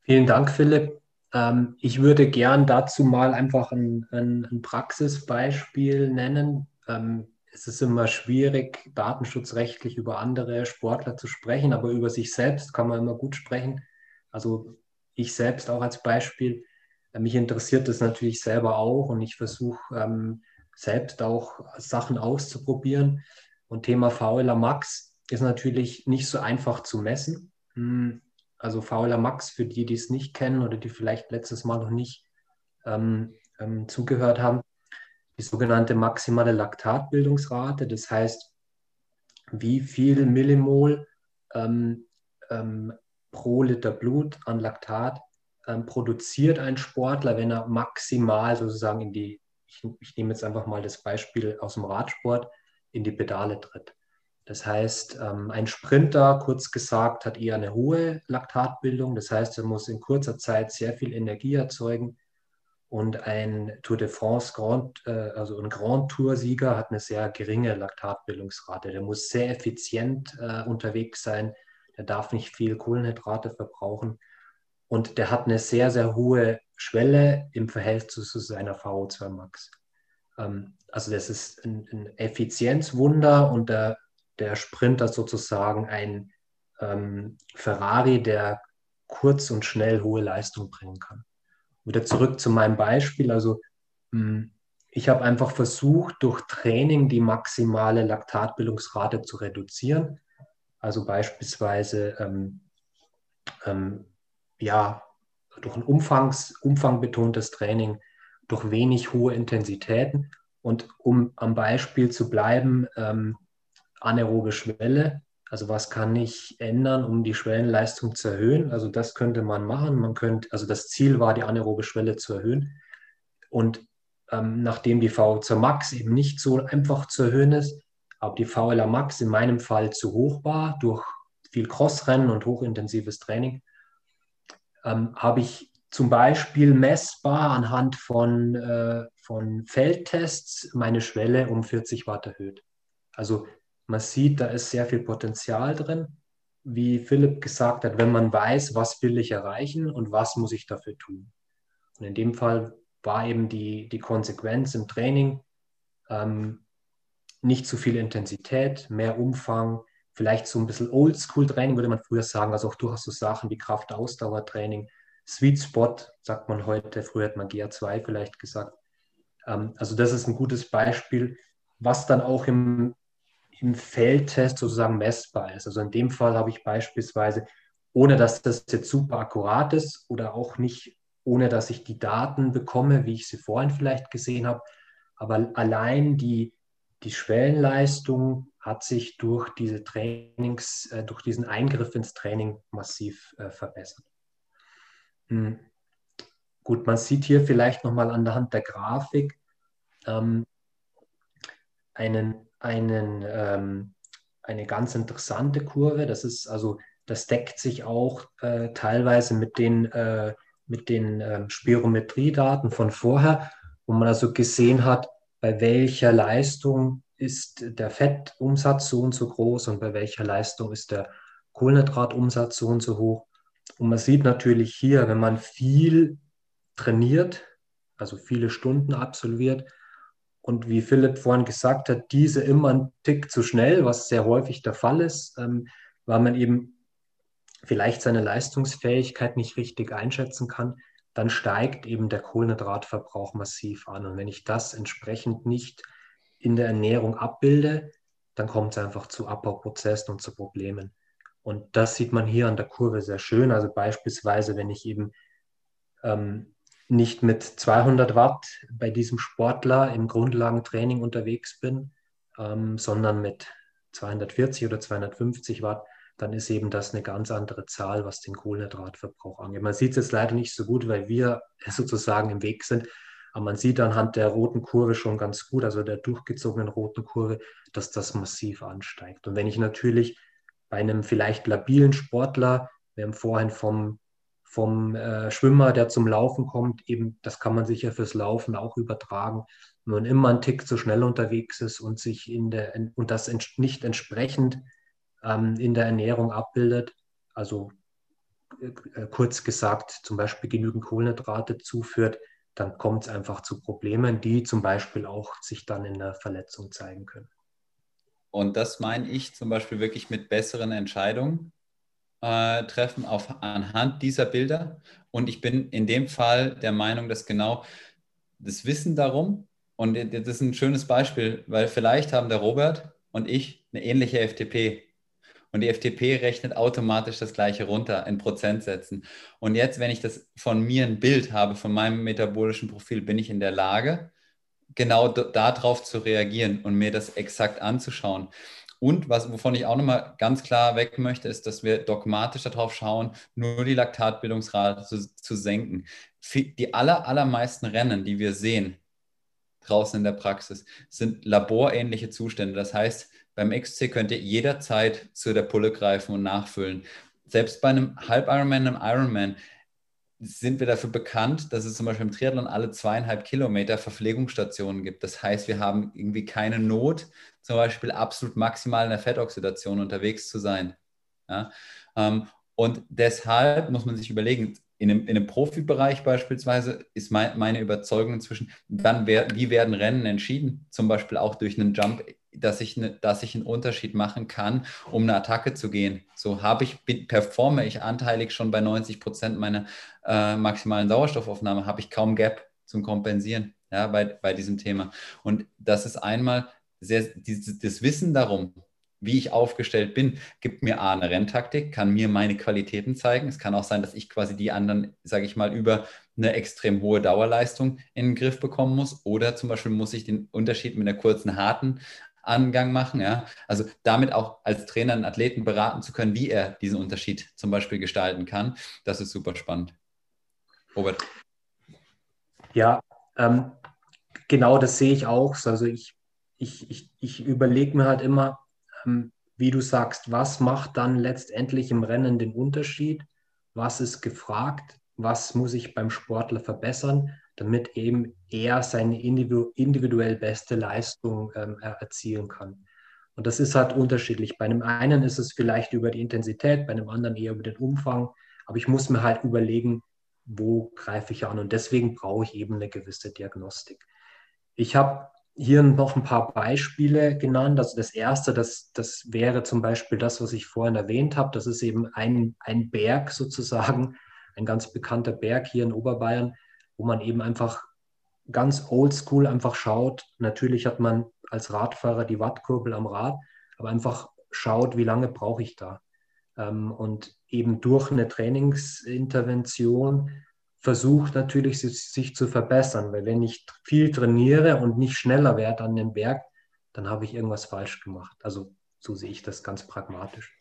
Vielen Dank, Philipp. Ähm, ich würde gern dazu mal einfach ein, ein, ein Praxisbeispiel nennen. Ähm, es ist immer schwierig, datenschutzrechtlich über andere Sportler zu sprechen, aber über sich selbst kann man immer gut sprechen. Also ich selbst auch als Beispiel. Mich interessiert das natürlich selber auch und ich versuche ähm, selbst auch Sachen auszuprobieren. Und Thema VLA Max ist natürlich nicht so einfach zu messen. Hm, also VLA Max, für die, die es nicht kennen oder die vielleicht letztes Mal noch nicht ähm, ähm, zugehört haben, die sogenannte maximale Laktatbildungsrate. Das heißt, wie viel Millimol ähm, ähm pro Liter Blut an Laktat ähm, produziert ein Sportler, wenn er maximal sozusagen in die ich, ich nehme jetzt einfach mal das Beispiel aus dem Radsport, in die Pedale tritt. Das heißt, ähm, ein Sprinter, kurz gesagt, hat eher eine hohe Laktatbildung. Das heißt, er muss in kurzer Zeit sehr viel Energie erzeugen. Und ein Tour de France Grand, äh, also ein Grand Tour-Sieger hat eine sehr geringe Laktatbildungsrate. Der muss sehr effizient äh, unterwegs sein. Der darf nicht viel Kohlenhydrate verbrauchen. Und der hat eine sehr, sehr hohe Schwelle im Verhältnis zu seiner VO2 Max. Ähm, also das ist ein, ein Effizienzwunder und der, der Sprinter sozusagen ein ähm, Ferrari, der kurz und schnell hohe Leistung bringen kann. Wieder zurück zu meinem Beispiel. Also hm, ich habe einfach versucht, durch Training die maximale Laktatbildungsrate zu reduzieren. Also beispielsweise ähm, ähm, ja, durch ein Umfangs, umfangbetontes Training, durch wenig hohe Intensitäten. Und um am Beispiel zu bleiben, ähm, anaerobe Schwelle, also was kann ich ändern, um die Schwellenleistung zu erhöhen? Also das könnte man machen. Man könnte, also das Ziel war, die anaerobe Schwelle zu erhöhen. Und ähm, nachdem die VO2 Max eben nicht so einfach zu erhöhen ist, aber die VLA Max in meinem Fall zu hoch war durch viel Crossrennen und hochintensives Training, ähm, habe ich zum Beispiel messbar anhand von, äh, von Feldtests meine Schwelle um 40 Watt erhöht. Also man sieht, da ist sehr viel Potenzial drin. Wie Philipp gesagt hat, wenn man weiß, was will ich erreichen und was muss ich dafür tun. Und in dem Fall war eben die, die Konsequenz im Training ähm, nicht zu viel Intensität, mehr Umfang, vielleicht so ein bisschen Oldschool-Training, würde man früher sagen, also auch durchaus so Sachen wie Kraft-Ausdauer-Training, Sweet Spot, sagt man heute, früher hat man GA2 vielleicht gesagt. Ähm, also das ist ein gutes Beispiel, was dann auch im, im Feldtest sozusagen messbar ist. Also in dem Fall habe ich beispielsweise, ohne dass das jetzt super akkurat ist oder auch nicht, ohne dass ich die Daten bekomme, wie ich sie vorhin vielleicht gesehen habe, aber allein die, die Schwellenleistung hat sich durch diese Trainings, äh, durch diesen Eingriff ins Training massiv äh, verbessert. Hm. Gut, man sieht hier vielleicht nochmal an der Hand der Grafik ähm, einen, einen, ähm, eine ganz interessante Kurve. Das ist also, das deckt sich auch äh, teilweise mit den, äh, mit den äh, Spirometriedaten von vorher, wo man also gesehen hat, bei welcher Leistung ist der Fettumsatz so und so groß und bei welcher Leistung ist der Kohlenhydratumsatz so und so hoch. Und man sieht natürlich hier, wenn man viel trainiert, also viele Stunden absolviert, und wie Philipp vorhin gesagt hat, diese immer einen Tick zu schnell, was sehr häufig der Fall ist, ähm, weil man eben vielleicht seine Leistungsfähigkeit nicht richtig einschätzen kann, dann steigt eben der Kohlenhydratverbrauch massiv an. Und wenn ich das entsprechend nicht in der Ernährung abbilde, dann kommt es einfach zu Abbauprozessen und zu Problemen. Und das sieht man hier an der Kurve sehr schön. Also beispielsweise, wenn ich eben ähm, nicht mit 200 Watt bei diesem Sportler im Grundlagentraining unterwegs bin, ähm, sondern mit 240 oder 250 Watt, dann ist eben das eine ganz andere Zahl, was den Kohlenhydratverbrauch angeht. Man sieht es jetzt leider nicht so gut, weil wir <laughs> sozusagen im Weg sind. Aber man sieht anhand der roten Kurve schon ganz gut, also der durchgezogenen roten Kurve, dass das massiv ansteigt. Und wenn ich natürlich bei einem vielleicht labilen Sportler, wir haben vorhin vom vom äh, Schwimmer, der zum Laufen kommt, eben, das kann man sicher fürs Laufen auch übertragen. Wenn man immer einen Tick zu schnell unterwegs ist und sich in der und das nicht entsprechend ähm, in der Ernährung abbildet, also äh, kurz gesagt, zum Beispiel genügend Kohlenhydrate zuführt, dann kommt es einfach zu Problemen, die zum Beispiel auch sich dann in der Verletzung zeigen können. Und das meine ich zum Beispiel wirklich mit besseren Entscheidungen äh, treffen auf, anhand dieser Bilder. Und ich bin in dem Fall der Meinung, dass genau das Wissen darum, und das ist ein schönes Beispiel, weil vielleicht haben der Robert und ich eine ähnliche FTP. Und die FTP rechnet automatisch das gleiche runter in Prozentsätzen. Und jetzt, wenn ich das von mir ein Bild habe, von meinem metabolischen Profil, bin ich in der Lage, genau darauf zu reagieren und mir das exakt anzuschauen. Und was, wovon ich auch nochmal ganz klar weg möchte, ist, dass wir dogmatisch darauf schauen, nur die Laktatbildungsrate zu, zu senken. Die aller, allermeisten Rennen, die wir sehen draußen in der Praxis, sind laborähnliche Zustände. Das heißt, beim XC könnt ihr jederzeit zu der Pulle greifen und nachfüllen. Selbst bei einem Halb-Ironman, einem Ironman, sind wir dafür bekannt, dass es zum Beispiel im Triathlon alle zweieinhalb Kilometer Verpflegungsstationen gibt. Das heißt, wir haben irgendwie keine Not, zum Beispiel absolut maximal in der Fettoxidation unterwegs zu sein. Ja? Ähm, und deshalb muss man sich überlegen, in einem, in einem Profibereich beispielsweise ist mein, meine Überzeugung inzwischen, dann wer, wie werden Rennen entschieden, zum Beispiel auch durch einen Jump dass ich, ne, dass ich einen Unterschied machen kann, um eine Attacke zu gehen. So habe ich, performe ich anteilig schon bei 90 Prozent meiner äh, maximalen Sauerstoffaufnahme, habe ich kaum Gap zum Kompensieren ja, bei, bei diesem Thema. Und das ist einmal sehr, dieses, das Wissen darum, wie ich aufgestellt bin, gibt mir A, eine Renntaktik, kann mir meine Qualitäten zeigen. Es kann auch sein, dass ich quasi die anderen, sage ich mal, über eine extrem hohe Dauerleistung in den Griff bekommen muss. Oder zum Beispiel muss ich den Unterschied mit einer kurzen, harten Angang machen. Ja? Also damit auch als Trainer einen Athleten beraten zu können, wie er diesen Unterschied zum Beispiel gestalten kann. Das ist super spannend. Robert. Ja, ähm, genau das sehe ich auch. Also ich, ich, ich, ich überlege mir halt immer, ähm, wie du sagst, was macht dann letztendlich im Rennen den Unterschied? Was ist gefragt? Was muss ich beim Sportler verbessern? Damit eben er seine individuell beste Leistung ähm, erzielen kann. Und das ist halt unterschiedlich. Bei einem einen ist es vielleicht über die Intensität, bei einem anderen eher über den Umfang. Aber ich muss mir halt überlegen, wo greife ich an. Und deswegen brauche ich eben eine gewisse Diagnostik. Ich habe hier noch ein paar Beispiele genannt. Also das erste, das, das wäre zum Beispiel das, was ich vorhin erwähnt habe. Das ist eben ein, ein Berg sozusagen, ein ganz bekannter Berg hier in Oberbayern, wo man eben einfach ganz oldschool einfach schaut. Natürlich hat man als Radfahrer die Wattkurbel am Rad, aber einfach schaut, wie lange brauche ich da. Ähm, und eben durch eine Trainingsintervention versucht natürlich sich zu verbessern, weil wenn ich viel trainiere und nicht schneller werde an dem Berg, dann habe ich irgendwas falsch gemacht. Also so sehe ich das ganz pragmatisch.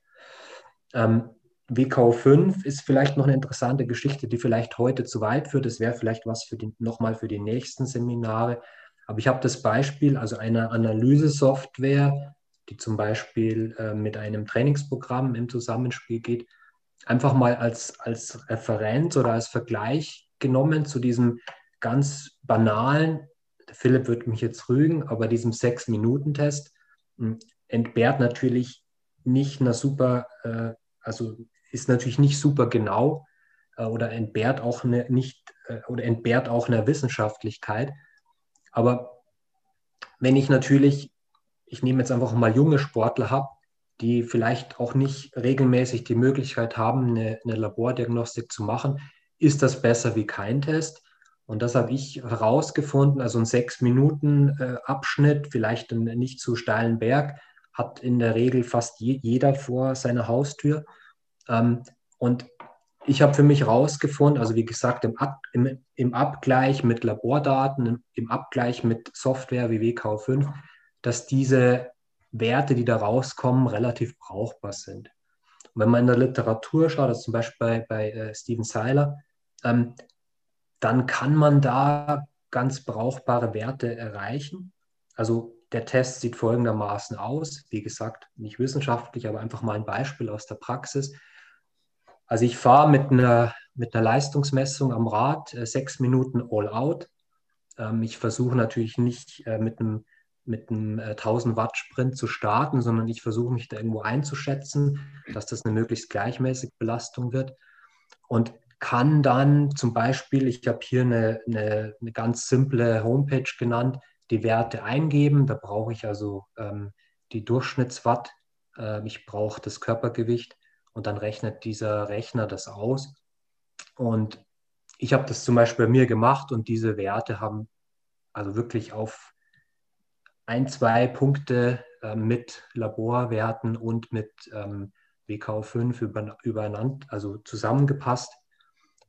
Ähm, WKO5 ist vielleicht noch eine interessante Geschichte, die vielleicht heute zu weit führt. Das wäre vielleicht was für die, nochmal für die nächsten Seminare. Aber ich habe das Beispiel, also eine Analyse-Software, die zum Beispiel äh, mit einem Trainingsprogramm im Zusammenspiel geht, einfach mal als, als Referenz oder als Vergleich genommen zu diesem ganz banalen, Philipp wird mich jetzt rügen, aber diesem Sechs-Minuten-Test hm, entbehrt natürlich nicht einer super äh, also ist natürlich nicht super genau äh, oder entbehrt auch eine, nicht äh, oder entbehrt auch einer Wissenschaftlichkeit. Aber wenn ich natürlich, ich nehme jetzt einfach mal junge Sportler habe, die vielleicht auch nicht regelmäßig die Möglichkeit haben, eine, eine Labordiagnostik zu machen, ist das besser wie kein Test. Und das habe ich herausgefunden. Also ein sechs Minuten äh, Abschnitt, vielleicht einen nicht zu steilen Berg, hat in der Regel fast je, jeder vor seiner Haustür. Ähm, und ich habe für mich herausgefunden, also wie gesagt, im, Ab, im, im Abgleich mit Labordaten, im, Abgleich mit Software wie WKO5, dass diese Werte, die da rauskommen, relativ brauchbar sind. Und wenn man in der Literatur schaut, also zum Beispiel bei, bei äh, Steven Seiler, ähm, dann kann man da ganz brauchbare Werte erreichen. Also der Test sieht folgendermaßen aus. Wie gesagt, nicht wissenschaftlich, aber einfach mal ein Beispiel aus der Praxis. Also ich fahre mit einer, mit einer Leistungsmessung am Rad äh, sechs Minuten all out. Ähm, ich versuche natürlich nicht äh, mit einem, mit einem äh, 1000 Watt Sprint zu starten, sondern ich versuche mich da irgendwo einzuschätzen, dass das eine möglichst gleichmäßige Belastung wird. Und kann dann zum Beispiel, ich habe hier eine, eine, eine, ganz simple Homepage genannt, die Werte eingeben. Da brauche ich also ähm, die Durchschnittswatt, äh, ich brauche das Körpergewicht und dann rechnet dieser Rechner das aus. Und ich habe das zum Beispiel bei mir gemacht und diese Werte haben also wirklich auf ein, zwei Punkte äh, mit Laborwerten und mit ähm, WKO5 über, übereinander, also zusammengepasst.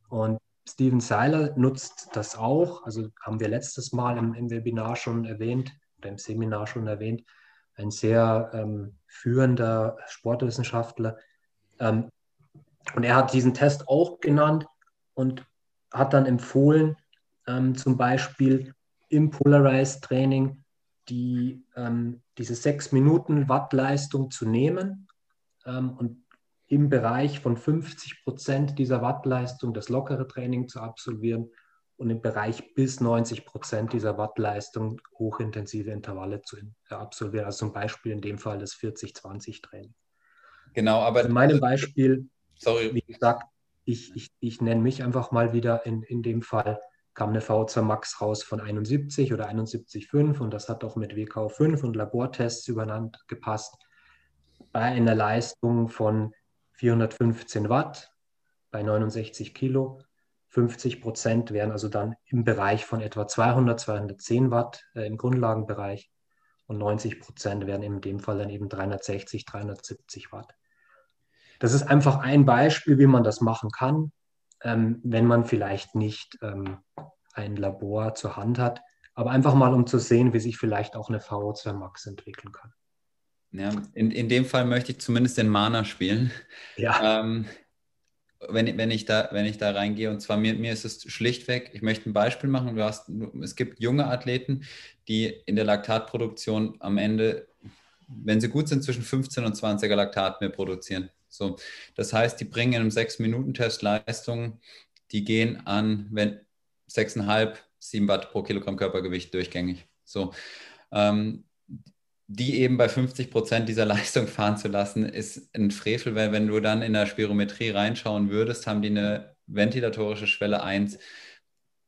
Und Steven Seiler nutzt das auch, also haben wir letztes Mal im, im Webinar schon erwähnt oder im Seminar schon erwähnt, ein sehr ähm, führender Sportwissenschaftler. Ähm, und er hat diesen Test auch genannt und hat dann empfohlen, ähm, zum Beispiel im Polarized Training die, ähm, diese sechs Minuten Wattleistung zu nehmen ähm, und im Bereich von 50 Prozent dieser Wattleistung das lockere Training zu absolvieren und im Bereich bis 90 Prozent dieser Wattleistung hochintensive Intervalle zu äh, absolvieren. Also zum Beispiel in dem Fall das 40-20-Training. Genau, aber. In meinem Beispiel, sorry. wie gesagt, ich, ich, ich nenne mich einfach mal wieder, in, in dem Fall kam eine VO2 Max raus von 71 oder 71,5 und das hat auch mit WKO5 und Labortests übereinander gepasst. Bei einer Leistung von 415 Watt bei 69 Kilo. 50 Prozent wären also dann im Bereich von etwa 200, 210 Watt äh, im Grundlagenbereich und 90 Prozent wären in dem Fall dann eben 360, 370 Watt. Das ist einfach ein Beispiel, wie man das machen kann, ähm, wenn man vielleicht nicht ähm, ein Labor zur Hand hat, aber einfach mal, um zu sehen, wie sich vielleicht auch eine VO2 Max entwickeln kann. Ja, in, in dem Fall möchte ich zumindest den Mana spielen. Ja. Ähm, wenn, wenn, ich da, wenn ich da reingehe. Und zwar mir, mir ist es schlichtweg, ich möchte ein Beispiel machen. Du hast, es gibt junge Athleten, die in der Laktatproduktion am Ende, wenn sie gut sind, zwischen 15 und 20er Laktat mehr produzieren. So, das heißt, die bringen in einem 6-Minuten-Test Leistungen, die gehen an wenn 6,5, 7 Watt pro Kilogramm Körpergewicht durchgängig. So, ähm, die eben bei 50 Prozent dieser <laughs> Leistung fahren zu lassen, ist ein Frevel, weil wenn du dann in der Spirometrie reinschauen würdest, haben die eine ventilatorische Schwelle 1,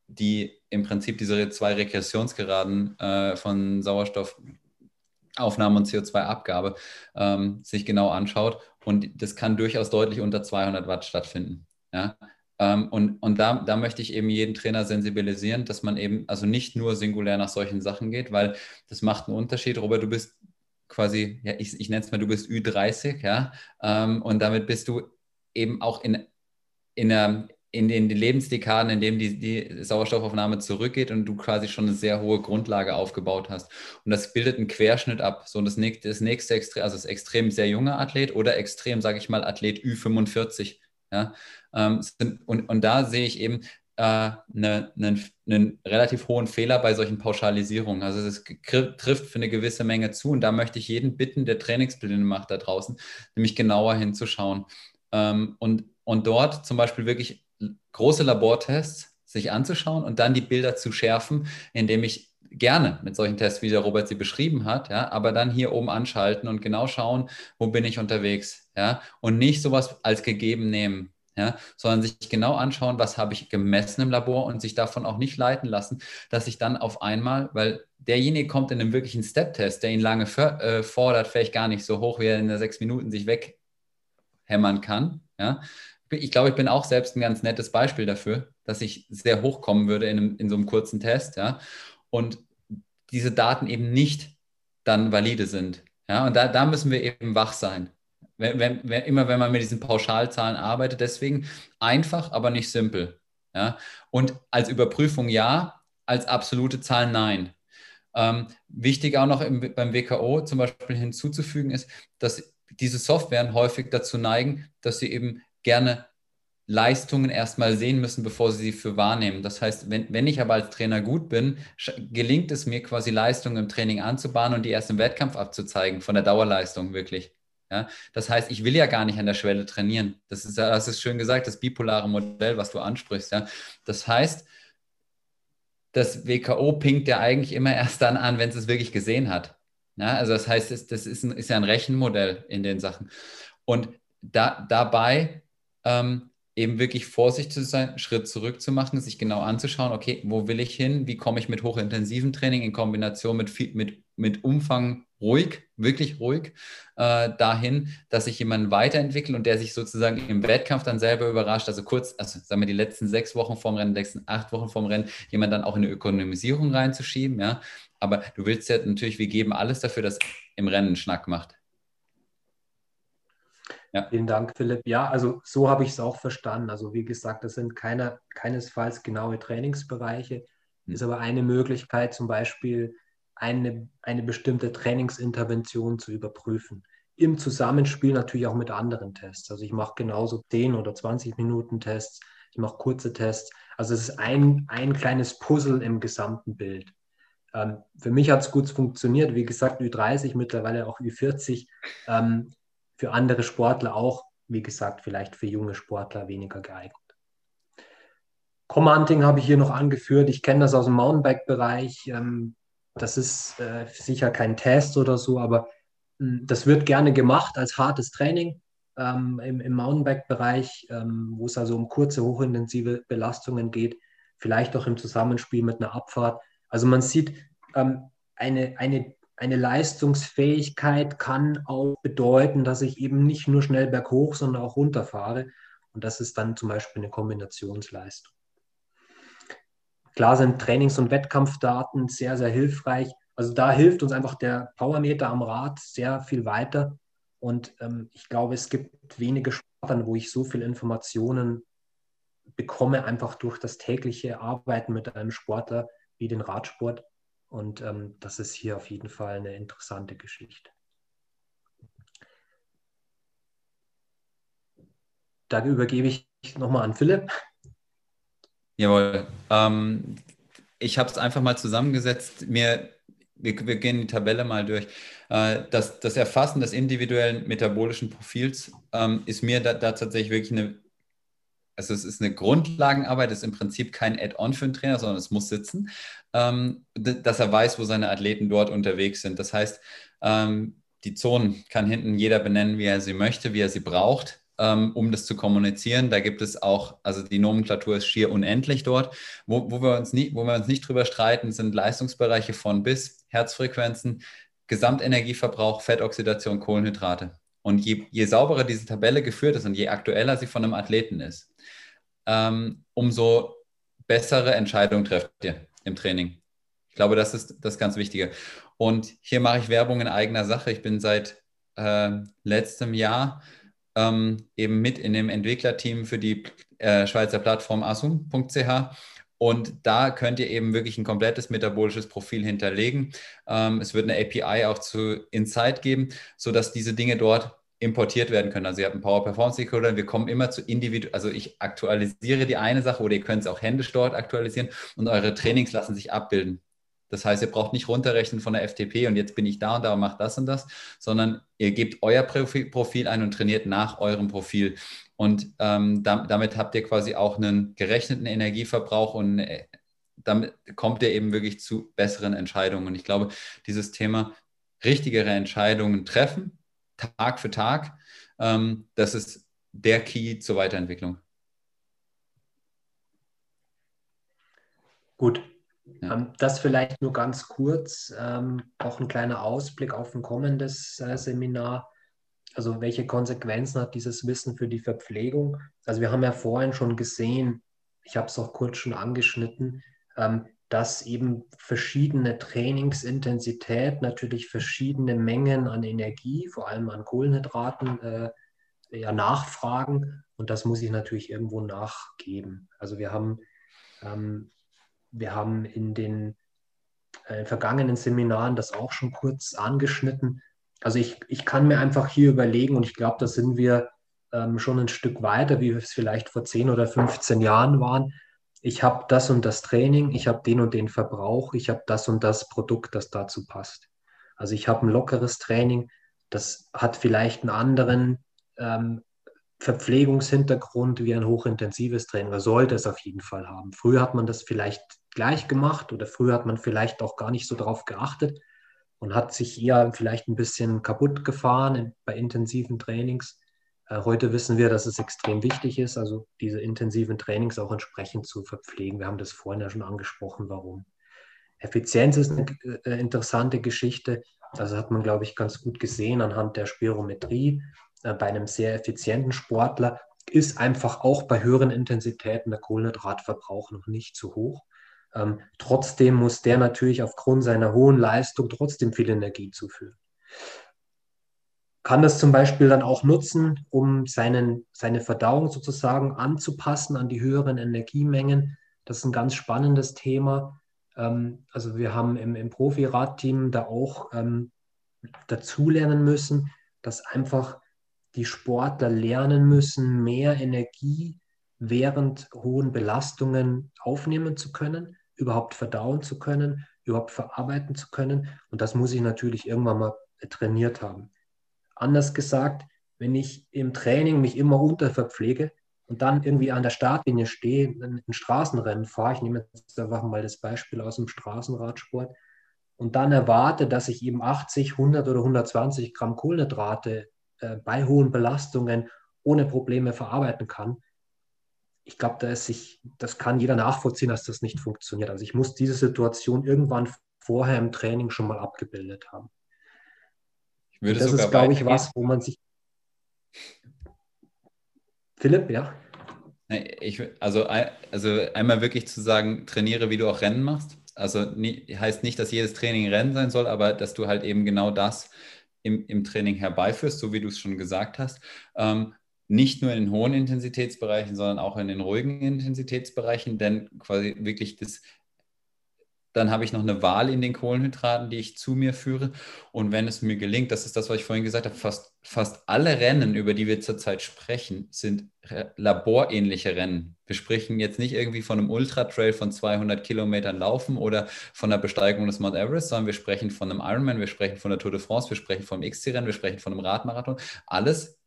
die im Prinzip diese zwei Regressionsgeraden äh, von Sauerstoffaufnahme und CO2-Abgabe ähm, sich genau anschaut. Und das kann durchaus deutlich unter 200 Watt stattfinden. Ja? Ähm, und und da, da möchte ich eben jeden Trainer sensibilisieren, dass man eben also nicht nur singulär nach solchen Sachen geht, weil das macht einen Unterschied. Robert, du bist quasi, ja, ich, ich nenne es mal, du bist Ü30, ja, ähm, und damit bist du eben auch in, in, der, in den Lebensdekaden, in denen die, die Sauerstoffaufnahme zurückgeht und du quasi schon eine sehr hohe Grundlage aufgebaut hast. Und das bildet einen Querschnitt ab. So das nächste, das nächste extrem, also das extrem sehr junge Athlet oder extrem, sage ich mal, Athlet Ü45. Ja, ähm, und, und da sehe ich eben einen äh, ne, ne relativ hohen Fehler bei solchen Pauschalisierungen. Also es trifft für eine gewisse Menge zu und da möchte ich jeden bitten, der Trainingspläne macht da draußen, nämlich genauer hinzuschauen. Ähm, und, und dort zum Beispiel wirklich große Labortests sich anzuschauen und dann die Bilder zu schärfen, indem ich gerne mit solchen Tests, wie der Robert sie beschrieben hat, ja, aber dann hier oben anschalten und genau schauen, wo bin ich unterwegs, ja, und nicht sowas als gegeben nehmen, ja, sondern sich genau anschauen, was habe ich gemessen im Labor und sich davon auch nicht leiten lassen, dass ich dann auf einmal, weil derjenige kommt in einem wirklichen Step-Test, der ihn lange äh, fordert, vielleicht gar nicht so hoch, wie er in der sechs Minuten sich weghämmern kann, ja, ich glaube, ich bin auch selbst ein ganz nettes Beispiel dafür, dass ich sehr hoch kommen würde in, einem, in so einem kurzen Test, ja, und diese Daten eben nicht dann valide sind. Ja, und da, da müssen wir eben wach sein. Wenn, wenn, wenn, immer wenn man mit diesen Pauschalzahlen arbeitet, deswegen einfach, aber nicht simpel. Ja? Und als Überprüfung ja, als absolute Zahl nein. Ähm, wichtig auch noch im, beim WKO zum Beispiel hinzuzufügen ist, dass diese Softwaren häufig dazu neigen, dass sie eben gerne Leistungen erstmal sehen müssen, bevor sie sie für wahrnehmen. Das heißt, wenn, wenn ich aber als Trainer gut bin, gelingt es mir quasi Leistungen im Training anzubahnen und die erst im Wettkampf abzuzeigen, von der Dauerleistung wirklich. Ja? Das heißt, ich will ja gar nicht an der Schwelle trainieren. Das ist, das ist schön gesagt, das bipolare Modell, was du ansprichst. Ja? Das heißt, das WKO pinkt ja eigentlich immer <laughs> erst dann an, wenn es es wirklich gesehen hat. Ja? Also das heißt, das ist, ein, ist ja ein Rechenmodell in den Sachen. Und da, dabei ähm, eben wirklich vorsichtig zu sein, Schritt zurück zu machen, sich genau anzuschauen, okay, wo will ich hin, wie komme ich mit hochintensiven Training in Kombination mit, viel, mit, mit Umfang ruhig, wirklich ruhig, äh, dahin, dass ich jemanden weiterentwickle und der sich sozusagen im Wettkampf dann selber überrascht, also kurz, also sagen wir die letzten sechs Wochen vorm Rennen, die letzten acht Wochen vorm Rennen, jemand dann auch in eine Ökonomisierung reinzuschieben, ja, aber du willst ja natürlich, wir geben alles dafür, dass im Rennen Schnack macht. Ja. Vielen Dank, Philipp. Ja, also so habe ich es auch verstanden. Also wie gesagt, das sind keine, keinesfalls genaue Trainingsbereiche, mhm. ist aber eine Möglichkeit, zum Beispiel eine, eine bestimmte Trainingsintervention zu überprüfen. Im Zusammenspiel natürlich auch mit anderen Tests. Also ich mache genauso 10 oder 20 Minuten Tests, ich mache kurze Tests. Also es ist ein, ein kleines Puzzle im gesamten Bild. Ähm, für mich hat es gut funktioniert. Wie gesagt, Ü30, mittlerweile auch Ü40. Ähm, für andere Sportler auch, wie gesagt, vielleicht für junge Sportler weniger geeignet. Commanding habe ich hier noch angeführt. Ich kenne das aus dem Mountainbike-Bereich. Ähm, das ist äh, sicher kein Test oder so, aber hm, das wird gerne gemacht als hartes Training ähm, im, im Mountainbike-Bereich, ähm, wo es also um kurze, hochintensive Belastungen geht, vielleicht auch im Zusammenspiel mit einer Abfahrt. Also man sieht eine, eine eine Leistungsfähigkeit kann auch bedeuten, dass ich eben nicht nur schnell berghoch, sondern auch runterfahre. Und das ist dann zum Beispiel eine Kombinationsleistung. Klar sind Trainings- und Wettkampfdaten sehr, sehr hilfreich. Also da hilft uns einfach der Powermeter am Rad sehr viel weiter. Und ähm, ich glaube, es gibt wenige Sportarten, wo ich so viele Informationen bekomme, einfach durch das tägliche Arbeiten mit einem Sportler wie den Radsport. Und ähm, das ist hier auf jeden Fall eine interessante Geschichte. Da übergebe ich nochmal an Philipp. Jawohl. Ähm, ich habe es einfach mal zusammengesetzt. Mir, wir, wir, gehen die Tabelle mal durch. Äh, das, das Erfassen des individuellen metabolischen Profils ähm, ist mir da, da tatsächlich wirklich eine also es ist eine Grundlagenarbeit, ist im Prinzip kein Add-on für einen Trainer, sondern es muss sitzen, ähm, dass er weiß, wo seine Athleten dort unterwegs sind. Das heißt, ähm, die Zonen kann hinten jeder benennen, wie er sie möchte, wie er sie braucht, ähm, um das zu kommunizieren. Da gibt es auch, also die Nomenklatur ist schier unendlich dort. Wo, wo, wir, uns nie, wo wir uns nicht drüber streiten, sind Leistungsbereiche von bis, Herzfrequenzen, Gesamtenergieverbrauch, Fettoxidation, Kohlenhydrate. Und je, je sauberer diese Tabelle geführt ist und je aktueller sie von einem Athleten ist, ähm, umso bessere Entscheidungen trefft ihr im Training. Ich glaube, das ist das ganz Wichtige. Und hier mache ich Werbung in eigener Sache. Ich bin seit äh, letztem Jahr ähm, eben mit in dem Entwicklerteam für die äh, Schweizer Plattform asum.ch. Und da könnt ihr eben wirklich ein komplettes metabolisches Profil hinterlegen. Ähm, es wird eine API auch zu Insight geben, sodass diese Dinge dort importiert werden können. Also ihr habt einen Power Performance Decoder, wir kommen immer zu individu, also ich aktualisiere die eine Sache oder ihr könnt es auch händisch dort aktualisieren und eure Trainings lassen sich abbilden. Das heißt, ihr braucht nicht runterrechnen von der FTP und jetzt bin ich da und da und mache das und das, sondern ihr gebt euer Profil ein und trainiert nach eurem Profil. Und ähm, damit habt ihr quasi auch einen gerechneten Energieverbrauch und damit kommt er eben wirklich zu besseren Entscheidungen. Und ich glaube, dieses Thema richtigere Entscheidungen treffen, Tag für Tag, ähm, das ist der Key zur Weiterentwicklung. Gut, ja. Ähm, das vielleicht nur ganz kurz, ähm, auch ein kleiner Ausblick auf ein kommendes äh, Seminar. Also welche Konsequenzen hat dieses Wissen für die Verpflegung? Also wir haben ja vorhin schon gesehen, ich habe es auch kurz schon angeschnitten, ähm, dass eben verschiedene Trainingsintensität natürlich verschiedene Mengen an Energie, vor allem an Kohlenhydraten, äh, ja, nachfragen. Und das muss ich natürlich irgendwo nachgeben. Also wir haben, ähm, wir haben in den äh, vergangenen Seminaren das auch schon kurz angeschnitten. Also ich, ich kann mir einfach hier überlegen, und ich glaube, da sind wir ähm, schon ein Stück weiter, wie wir es vielleicht vor 10 oder 15 Jahren waren. Ich habe das und das Training, ich habe den und den Verbrauch, ich habe das und das Produkt, das dazu passt. Also ich habe ein lockeres Training, das hat vielleicht einen anderen ähm, Verpflegungshintergrund wie ein hochintensives Training, oder sollte es auf jeden Fall haben. Früher hat man das vielleicht gleich gemacht oder früher hat man vielleicht auch gar nicht so darauf geachtet und hat sich eher vielleicht ein bisschen kaputt gefahren in, bei intensiven Trainings. Äh, heute wissen wir, dass es extrem wichtig ist, also diese intensiven Trainings auch entsprechend zu verpflegen. Wir haben das vorhin ja schon angesprochen, warum. Effizienz ist eine äh, interessante Geschichte. Das hat man, glaube ich, ganz gut gesehen anhand der Spirometrie. Äh, bei einem sehr effizienten Sportler ist einfach auch bei höheren Intensitäten der Kohlenhydratverbrauch noch nicht zu hoch. Ähm, trotzdem muss der natürlich aufgrund seiner hohen Leistung trotzdem viel Energie zuführen kann das zum Beispiel dann auch nutzen, um seinen, seine Verdauung sozusagen anzupassen an die höheren Energiemengen. Das ist ein ganz spannendes Thema. Ähm, also wir haben im, im Profi-Radteam da auch ähm, dazulernen müssen, dass einfach die Sportler lernen müssen, mehr Energie während hohen Belastungen aufnehmen zu können, überhaupt verdauen zu können, überhaupt verarbeiten zu können. Und das muss ich natürlich irgendwann mal trainiert haben. Anders gesagt, wenn ich im Training mich immer unterverpflege und dann irgendwie an der Startlinie stehe, ein Straßenrennen fahre, ich nehme jetzt einfach mal das Beispiel aus dem Straßenradsport, und dann erwarte, dass ich eben 80, 100 oder 120 Gramm Kohlenhydrate äh, bei hohen Belastungen ohne Probleme verarbeiten kann, ich glaube, da das kann jeder nachvollziehen, dass das nicht funktioniert. Also ich muss diese Situation irgendwann vorher im Training schon mal abgebildet haben würde das ist, glaube ich, was, wo man sich. Philipp, ja? Ich, also, also einmal wirklich zu sagen, trainiere, wie du auch Rennen machst. Also nie, heißt nicht, dass jedes Training Rennen sein soll, aber dass du halt eben genau das im, im Training herbeiführst, so wie du es schon gesagt hast. Ähm, nicht nur in den hohen Intensitätsbereichen, sondern auch in den ruhigen Intensitätsbereichen, denn quasi wirklich das dann habe ich noch eine Wahl in den Kohlenhydraten, die ich zu mir führe. Und wenn es mir gelingt, das ist das, was ich vorhin gesagt habe, fast, fast alle Rennen, über die wir zurzeit sprechen, sind laborähnliche Rennen. Wir sprechen jetzt nicht irgendwie von einem Ultra-Trail von 200 Kilometern Laufen oder von der Besteigung des Mount Everest, sondern wir sprechen von einem Ironman, wir sprechen von der Tour de France, wir sprechen vom XC-Rennen, wir sprechen von einem Radmarathon. Alles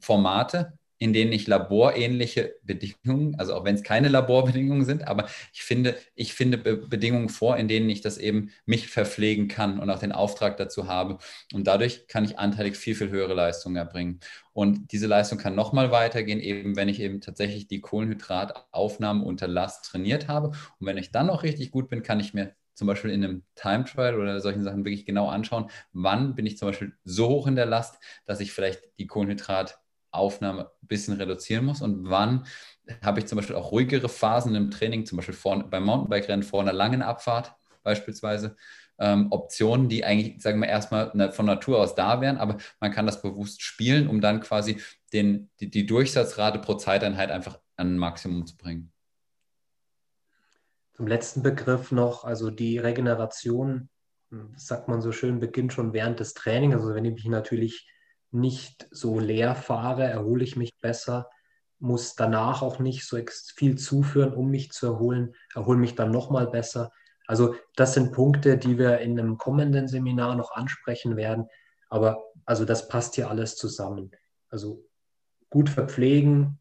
Formate, in denen ich laborähnliche Bedingungen, also auch wenn es keine Laborbedingungen sind, aber ich finde, ich finde Be Bedingungen vor, in denen ich das eben mich verpflegen kann und auch den Auftrag dazu habe. Und dadurch kann ich anteilig viel, viel höhere Leistungen erbringen. Und diese Leistung kann nochmal weitergehen, eben wenn ich eben tatsächlich die Kohlenhydrataufnahmen unter Last trainiert habe. Und wenn ich dann noch richtig gut bin, kann ich mir zum Beispiel in einem Time Trial oder solchen Sachen wirklich genau anschauen, wann bin ich zum Beispiel so hoch in der Last, dass ich vielleicht die Kohlenhydrat Aufnahme ein bisschen reduzieren muss und wann habe ich zum Beispiel auch ruhigere Phasen im Training, zum Beispiel vor, beim Mountainbike-Rennen vor einer langen Abfahrt beispielsweise. Ähm, Optionen, die eigentlich, sagen wir, erstmal von Natur aus da wären, aber man kann das bewusst spielen, um dann quasi den, die, die Durchsatzrate pro Zeiteinheit einfach an ein Maximum zu bringen. Zum letzten Begriff noch, also die Regeneration, sagt man so schön, beginnt schon während des Trainings. Also wenn ich mich natürlich nicht so leer fahre, erhole ich mich besser, muss danach auch nicht so viel zuführen, um mich zu erholen, erhole mich dann nochmal besser. Also das sind Punkte, die wir in einem kommenden Seminar noch ansprechen werden. Aber also das passt hier alles zusammen. Also gut verpflegen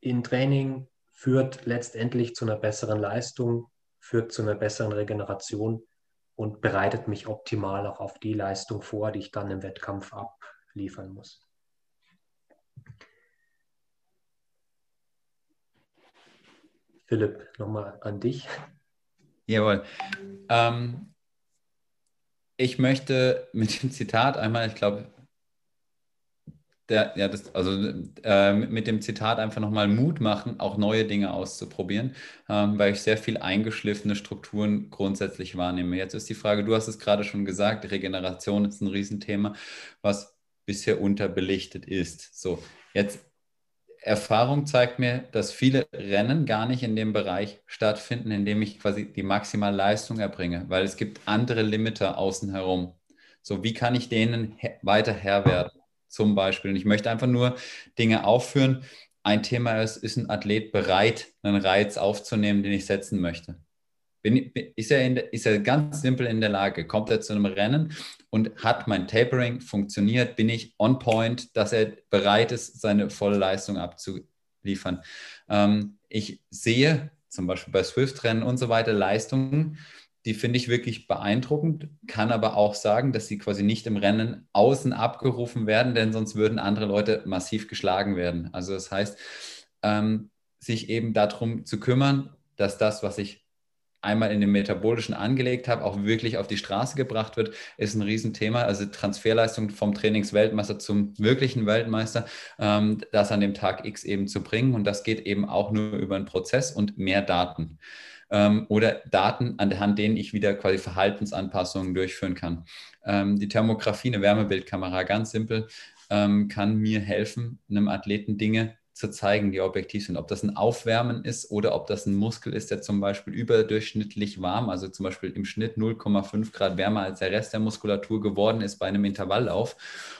in Training führt letztendlich zu einer besseren Leistung führt zu einer besseren Regeneration und bereitet mich optimal auch auf die Leistung vor, die ich dann im Wettkampf abliefern muss. Philipp, nochmal an dich. Jawohl. Ähm, ich möchte mit dem Zitat einmal, ich glaube, der, ja, das, also äh, mit dem Zitat einfach nochmal Mut machen, auch neue Dinge auszuprobieren, ähm, weil ich sehr viel eingeschliffene Strukturen grundsätzlich wahrnehme. Jetzt ist die Frage, du hast es gerade schon gesagt, Regeneration ist ein Riesenthema, was bisher unterbelichtet ist. So, jetzt Erfahrung zeigt mir, dass viele Rennen gar nicht in dem Bereich stattfinden, in dem ich quasi die maximale Leistung erbringe, weil es gibt andere Limiter außen herum. So, wie kann ich denen weiter Herr werden? Zum Beispiel. Und ich möchte einfach nur Dinge aufführen. Ein Thema ist, ist ein Athlet bereit, einen Reiz aufzunehmen, den ich setzen möchte? Bin, ist, er der, ist er ganz simpel in der Lage? Kommt er zu einem Rennen und hat mein Tapering funktioniert? Bin ich on point, dass er bereit ist, seine volle Leistung abzuliefern? Ähm, ich sehe zum Beispiel bei Swift-Rennen und so weiter Leistungen, die finde ich wirklich beeindruckend, kann aber auch sagen, dass sie quasi nicht im Rennen außen abgerufen werden, denn sonst würden andere Leute massiv geschlagen werden. Also das heißt, ähm, sich eben darum zu kümmern, dass das, was ich einmal in den metabolischen angelegt habe, auch wirklich auf die Straße gebracht wird, ist ein Riesenthema. Also Transferleistung vom Trainingsweltmeister zum wirklichen Weltmeister, ähm, das an dem Tag X eben zu bringen. Und das geht eben auch nur über einen Prozess und mehr Daten. Ähm, oder Daten, anhand denen ich wieder quasi Verhaltensanpassungen durchführen kann. Ähm, die Thermografie, eine Wärmebildkamera, ganz simpel, ähm, kann mir helfen, einem Athleten Dinge zu zeigen, die objektiv sind. Ob das ein Aufwärmen ist oder ob das ein Muskel ist, der zum Beispiel überdurchschnittlich warm, also zum Beispiel im Schnitt 0,5 Grad wärmer als der Rest der Muskulatur geworden ist bei einem Intervalllauf.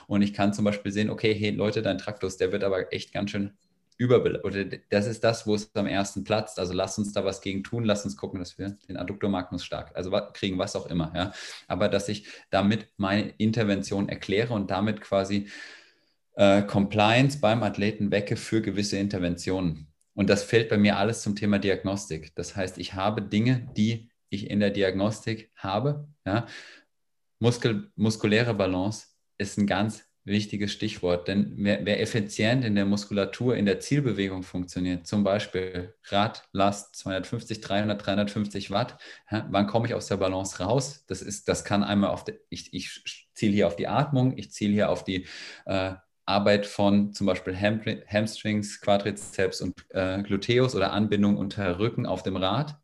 Und ich kann zum Beispiel sehen, okay, hey Leute, dein Traktus, der wird aber echt ganz schön überbelastet. Das ist das, wo es am ersten platzt. Also lass uns da was gegen tun, lass uns gucken, dass wir den Adductor magnus stark, also kriegen, was auch immer. Ja. Aber dass ich damit meine Intervention erkläre und damit quasi äh, Compliance beim Athleten wecke für gewisse Interventionen. Und das fällt bei mir alles zum Thema Diagnostik. Das heißt, ich habe Dinge, die ich in der Diagnostik habe. Ja. Muskel, muskuläre Balance ist ein ganz wichtiges Stichwort, denn wer, wer, effizient in der Muskulatur, in der Zielbewegung funktioniert, zum Beispiel Rad, Last 250, 300, 350 Watt, ja, wann komme ich aus der Balance raus? Das, ist, das kann einmal auf, der, ich, ich ziele hier auf die Atmung, ich ziele hier auf die äh, Arbeit von zum Beispiel Ham Hamstrings, Quadrizeps und äh, Gluteus oder Anbindung unter Rücken auf dem Rad.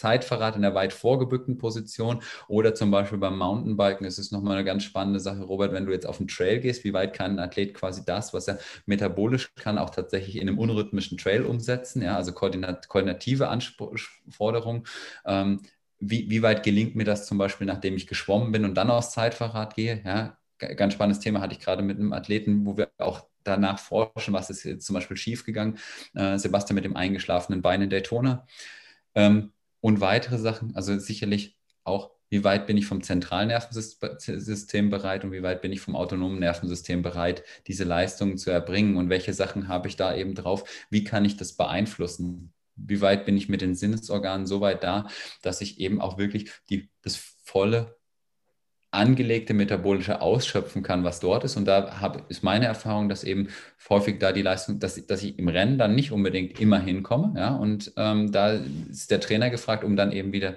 Zeitverrat in der weit vorgebückten Position oder zum Beispiel beim Mountainbiken ist es nochmal eine ganz spannende Sache, Robert, wenn du jetzt auf den Trail gehst, wie weit kann ein Athlet quasi das, was er metabolisch kann, auch tatsächlich in einem unrhythmischen Trail umsetzen, ja, also koordinat koordinative Anforderungen. Ähm, wie, wie weit gelingt mir das zum Beispiel, nachdem ich geschwommen bin und dann aufs Zeitfahrrad gehe? Ja, ganz spannendes Thema hatte ich gerade mit einem Athleten, wo wir auch danach forschen, was ist jetzt zum Beispiel schiefgegangen. Äh, Sebastian mit dem eingeschlafenen Bein in Daytona. Ähm, und weitere Sachen, also sicherlich auch, wie weit bin ich vom zentralen Nervensystem bereit und wie weit bin ich vom autonomen Nervensystem bereit, diese Leistungen zu erbringen und welche Sachen habe ich da eben drauf, wie kann ich das beeinflussen? Wie weit bin ich mit den Sinnesorganen so weit da, dass ich eben auch wirklich die, das volle angelegte metabolische ausschöpfen kann, was dort ist. Und da hab, ist meine Erfahrung, dass eben häufig da die Leistung, dass, dass ich im Rennen dann nicht unbedingt immer hinkomme. Ja? Und ähm, da ist der Trainer gefragt, um dann eben wieder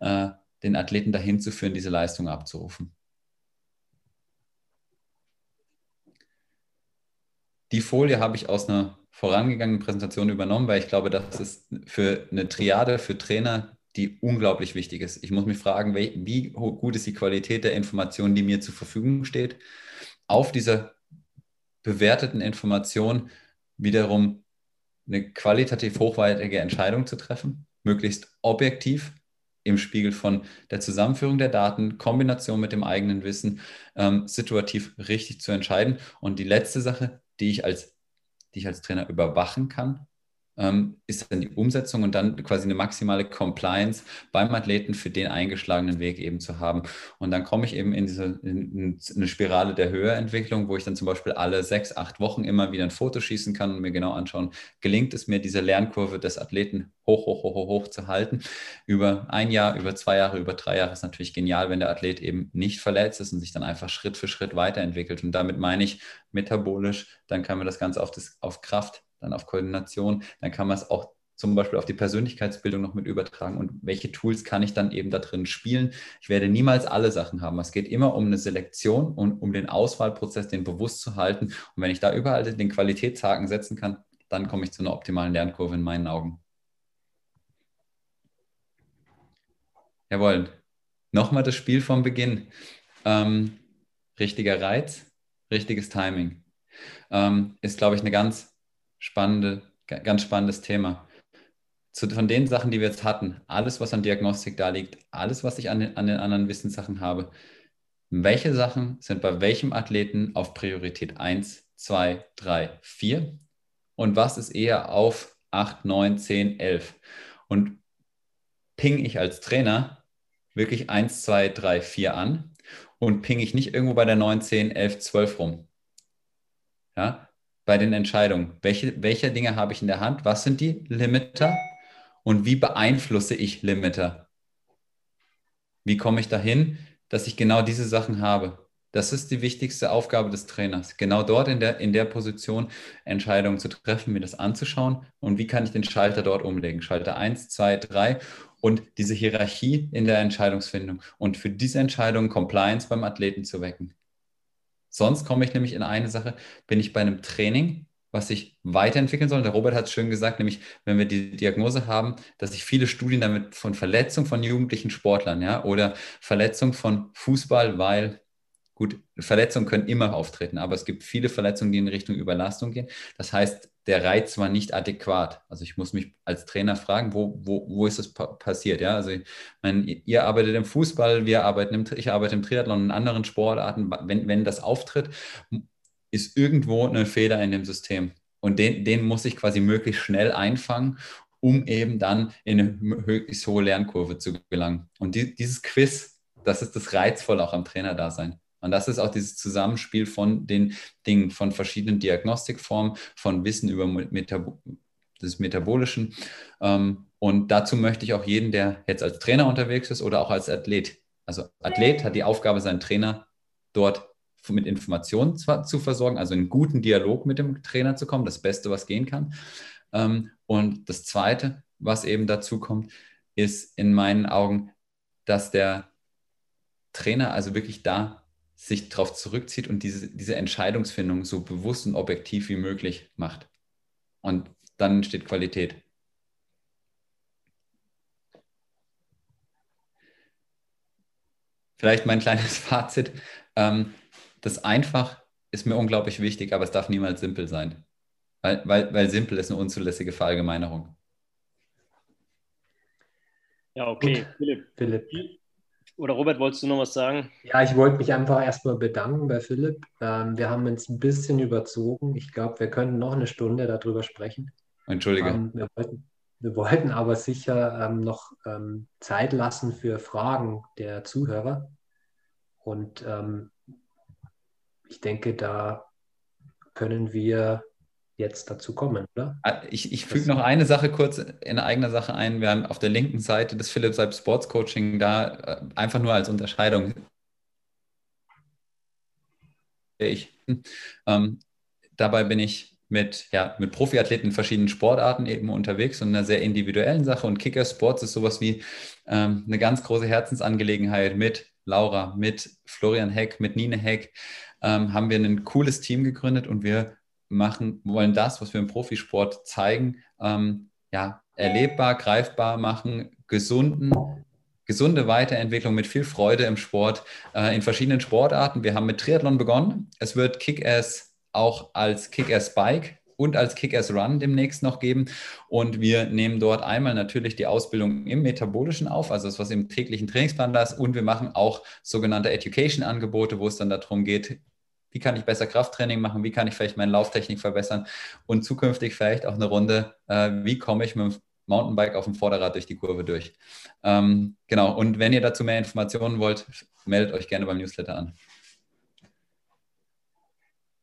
äh, den Athleten dahin zu führen, diese Leistung abzurufen. Die Folie habe ich aus einer vorangegangenen Präsentation übernommen, weil ich glaube, das ist für eine Triade, für Trainer die unglaublich wichtig ist. Ich muss mich fragen, wie gut ist die Qualität der Information, die mir zur Verfügung steht, auf dieser bewerteten Information wiederum eine qualitativ hochwertige Entscheidung zu treffen, möglichst objektiv im Spiegel von der Zusammenführung der Daten, Kombination mit dem eigenen Wissen, ähm, situativ richtig zu entscheiden. Und die letzte Sache, die ich als, die ich als Trainer überwachen kann, ist dann die Umsetzung und dann quasi eine maximale Compliance beim Athleten für den eingeschlagenen Weg eben zu haben. Und dann komme ich eben in diese in eine Spirale der Höherentwicklung, wo ich dann zum Beispiel alle sechs, acht Wochen immer wieder ein Foto schießen kann und mir genau anschauen, gelingt es mir, diese Lernkurve des Athleten hoch, hoch, hoch, hoch, hoch zu halten. Über ein Jahr, über zwei Jahre, über drei Jahre ist natürlich genial, wenn der Athlet eben nicht verletzt ist und sich dann einfach Schritt für Schritt weiterentwickelt. Und damit meine ich metabolisch, dann kann man das Ganze auf, das, auf Kraft dann auf Koordination, dann kann man es auch zum Beispiel auf die Persönlichkeitsbildung noch mit übertragen und welche Tools kann ich dann eben da drin spielen. Ich werde niemals alle Sachen haben. Es geht immer um eine Selektion und um den Auswahlprozess, den bewusst zu halten. Und wenn ich da überall den Qualitätshaken setzen kann, dann komme ich zu einer optimalen Lernkurve in meinen Augen. Jawohl. Nochmal das Spiel vom Beginn. Ähm, richtiger Reiz, richtiges Timing. Ähm, ist, glaube ich, eine ganz spannende, ganz spannendes Thema. Zu, von den Sachen, die wir jetzt hatten, alles, was an Diagnostik da liegt, alles, was ich an den, an den anderen Wissenssachen habe, welche Sachen sind bei welchem Athleten auf Priorität 1, 2, 3, 4 und was ist eher auf 8, 9, 10, 11? Und ping ich als Trainer wirklich 1, 2, 3, 4 an und ping ich nicht irgendwo bei der 9, 10, 11, 12 rum. Ja, bei den Entscheidungen. Welche, welche Dinge habe ich in der Hand? Was sind die Limiter? Und wie beeinflusse ich Limiter? Wie komme ich dahin, dass ich genau diese Sachen habe? Das ist die wichtigste Aufgabe des Trainers. Genau dort in der, in der Position Entscheidungen zu treffen, mir das anzuschauen und wie kann ich den Schalter dort umlegen. Schalter 1, 2, 3 und diese Hierarchie in der Entscheidungsfindung und für diese Entscheidung Compliance beim Athleten zu wecken. Sonst komme ich nämlich in eine Sache, bin ich bei einem Training, was sich weiterentwickeln soll. Der Robert hat es schön gesagt, nämlich wenn wir die Diagnose haben, dass sich viele Studien damit von Verletzung von jugendlichen Sportlern, ja, oder Verletzung von Fußball, weil Gut, Verletzungen können immer auftreten, aber es gibt viele Verletzungen, die in Richtung Überlastung gehen. Das heißt, der Reiz war nicht adäquat. Also ich muss mich als Trainer fragen, wo, wo, wo ist das pa passiert? Ja, also ich meine, ihr arbeitet im Fußball, wir arbeiten im, ich arbeite im Triathlon und in anderen Sportarten. Wenn, wenn das auftritt, ist irgendwo eine Fehler in dem System. Und den, den muss ich quasi möglichst schnell einfangen, um eben dann in eine möglichst hohe Lernkurve zu gelangen. Und die, dieses Quiz, das ist das Reizvolle auch am Trainerdasein. Und das ist auch dieses Zusammenspiel von den Dingen, von verschiedenen Diagnostikformen, von Wissen über Metab des Metabolischen. Ähm, und dazu möchte ich auch jeden, der jetzt als Trainer unterwegs ist oder auch als Athlet. Also Athlet hat die Aufgabe, seinen Trainer dort mit Informationen zu versorgen, also in einen guten Dialog mit dem Trainer zu kommen, das Beste, was gehen kann. Ähm, und das Zweite, was eben dazu kommt, ist in meinen Augen, dass der Trainer also wirklich da sich darauf zurückzieht und diese, diese Entscheidungsfindung so bewusst und objektiv wie möglich macht. Und dann entsteht Qualität. Vielleicht mein kleines <laughs> Fazit. Ähm, das einfach ist mir unglaublich wichtig, aber es darf niemals simpel sein. Weil, weil, weil simpel ist eine unzulässige Verallgemeinerung. Ja, okay. Philipp. Philipp. Oder Robert, wolltest du noch was sagen? Ja, ich wollte mich einfach erstmal bedanken bei Philipp. Ähm, wir haben uns ein bisschen überzogen. Ich glaube, wir können noch eine Stunde darüber sprechen. Entschuldige. Ähm, wir, wollten, wir, wollten, aber sicher ähm, noch ähm, Zeit lassen für Fragen der Zuhörer. Und ähm, ich denke, da können wir jetzt dazu kommen, oder? Ah, ich, ich füge noch eine Sache kurz in eigener Sache ein. Wir haben auf der linken Seite des Philipp Seib Sports Coaching da äh, einfach nur als Unterscheidung. Ich, ähm, dabei bin ich mit, ja, mit Profiathleten in verschiedenen Sportarten eben unterwegs und einer sehr individuellen Sache. Und Kicker Sports ist sowas wie ähm, eine ganz große Herzensangelegenheit mit Laura, mit Florian Heck, mit Nine Heck. Ähm, haben wir ein cooles Team gegründet und wir machen, wollen das, was wir im Profisport zeigen, ähm, ja, erlebbar, greifbar machen, gesunden, gesunde Weiterentwicklung mit viel Freude im Sport äh, in verschiedenen Sportarten. Wir haben mit Triathlon begonnen. Es wird Kick-Ass auch als Kick-Ass-Bike und als Kick-Ass-Run demnächst noch geben. Und wir nehmen dort einmal natürlich die Ausbildung im Metabolischen auf, also das, was im täglichen Trainingsplan da ist. Und wir machen auch sogenannte Education-Angebote, wo es dann darum geht, wie kann ich besser Krafttraining machen, wie kann ich vielleicht meine Lauftechnik verbessern und zukünftig vielleicht auch eine Runde, äh, wie komme ich mit dem Mountainbike auf dem Vorderrad durch die Kurve durch. Ähm, genau, und wenn ihr dazu mehr Informationen wollt, meldet euch gerne beim Newsletter an.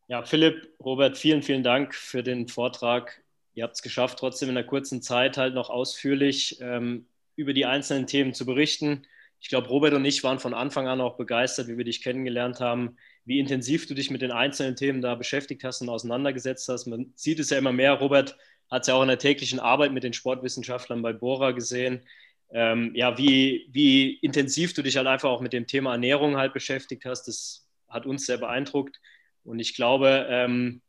Ja, Philipp, Robert, vielen, vielen Dank für den Vortrag. Ihr habt es geschafft, trotzdem in einer kurzen Zeit halt noch ausführlich ähm, über die einzelnen Themen zu berichten. Ich glaube, Robert und ich waren von Anfang an auch begeistert, wie wir dich kennengelernt haben, wie intensiv du dich mit den einzelnen Themen da beschäftigt hast und auseinandergesetzt hast. Man sieht es ja immer mehr. Robert hat es ja auch in der täglichen Arbeit mit den Sportwissenschaftlern bei Bora gesehen. Ähm, ja, wie, wie intensiv du dich halt einfach auch mit dem Thema Ernährung halt beschäftigt hast, das hat uns sehr beeindruckt. Und ich glaube, ähm,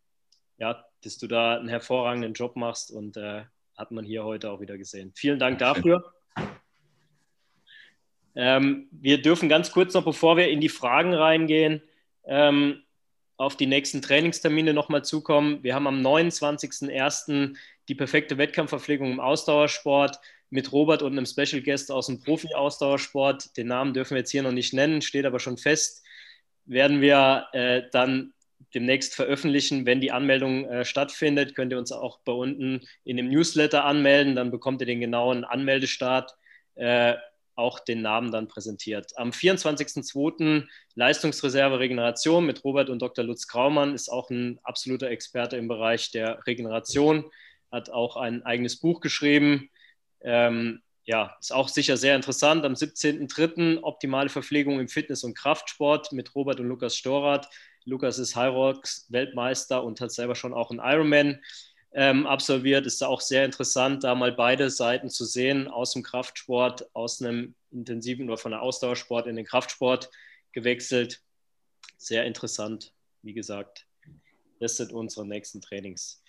ja, dass du da einen hervorragenden Job machst und äh, hat man hier heute auch wieder gesehen. Vielen Dank dafür. Ähm, wir dürfen ganz kurz noch, bevor wir in die Fragen reingehen, ähm, auf die nächsten Trainingstermine nochmal zukommen. Wir haben am 29.01. die perfekte Wettkampfverpflegung im Ausdauersport mit Robert und einem Special Guest aus dem Profi-Ausdauersport. Den Namen dürfen wir jetzt hier noch nicht nennen, steht aber schon fest. Werden wir äh, dann demnächst veröffentlichen. Wenn die Anmeldung äh, stattfindet, könnt ihr uns auch bei unten in dem Newsletter anmelden. Dann bekommt ihr den genauen Anmeldestart, äh, auch den Namen dann präsentiert. Am 24.02. Leistungsreserve Regeneration mit Robert und Dr. Lutz Kraumann ist auch ein absoluter Experte im Bereich der Regeneration, hat auch ein eigenes Buch geschrieben. Ähm, ja, ist auch sicher sehr interessant. Am 17.03. optimale Verpflegung im Fitness- und Kraftsport mit Robert und Lukas Storath Lukas ist Hyrox Weltmeister und hat selber schon auch einen Ironman ähm, absolviert. Ist auch sehr interessant, da mal beide Seiten zu sehen, aus dem Kraftsport, aus einem intensiven oder von der Ausdauersport in den Kraftsport gewechselt. Sehr interessant, wie gesagt. Das sind unsere nächsten Trainings.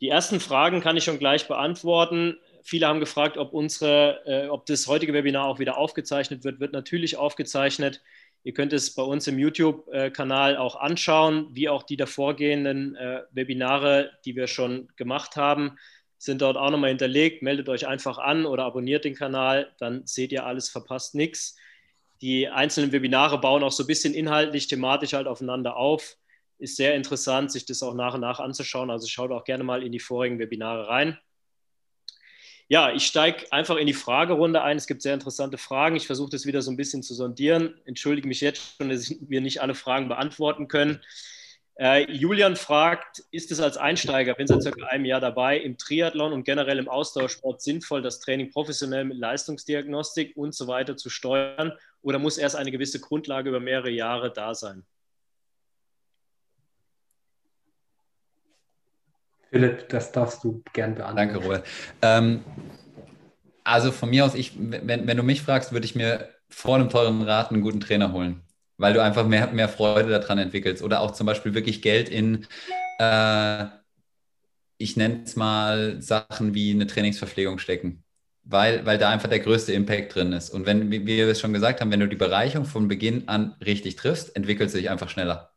Die ersten Fragen kann ich schon gleich beantworten. Viele haben gefragt, ob, unsere, äh, ob das heutige Webinar auch wieder aufgezeichnet wird. Wird natürlich aufgezeichnet. Ihr könnt es bei uns im YouTube-Kanal auch anschauen, wie auch die davorgehenden äh, Webinare, die wir schon gemacht haben, sind dort auch nochmal hinterlegt. Meldet euch einfach an oder abonniert den Kanal, dann seht ihr alles, verpasst nichts. Die einzelnen Webinare bauen auch so ein bisschen inhaltlich, thematisch halt aufeinander auf. Ist sehr interessant, sich das auch nach und nach anzuschauen. Also schaut auch gerne mal in die vorigen Webinare rein. Ja, ich steige einfach in die Fragerunde ein. Es gibt sehr interessante Fragen. Ich versuche das wieder so ein bisschen zu sondieren. Entschuldige mich jetzt schon, dass wir nicht alle Fragen beantworten können. Äh, Julian fragt, ist es als Einsteiger, bin seit circa einem Jahr dabei, im Triathlon und generell im Ausdauersport sinnvoll, das Training professionell mit Leistungsdiagnostik und so weiter zu steuern oder muss erst eine gewisse Grundlage über mehrere Jahre da sein? Philipp, das darfst du gern beantworten. Danke, Robert. Ähm, also von mir aus, ich, wenn, wenn du mich fragst, würde ich mir vor einem teuren Rat einen guten Trainer holen, weil du einfach mehr, mehr Freude daran entwickelst oder auch zum Beispiel wirklich Geld in, äh, ich nenne es mal Sachen wie eine Trainingsverpflegung stecken. Weil, weil da einfach der größte Impact drin ist. Und wenn, wie wir es schon gesagt haben, wenn du die Bereicherung von Beginn an richtig triffst, entwickelt sie sich einfach schneller.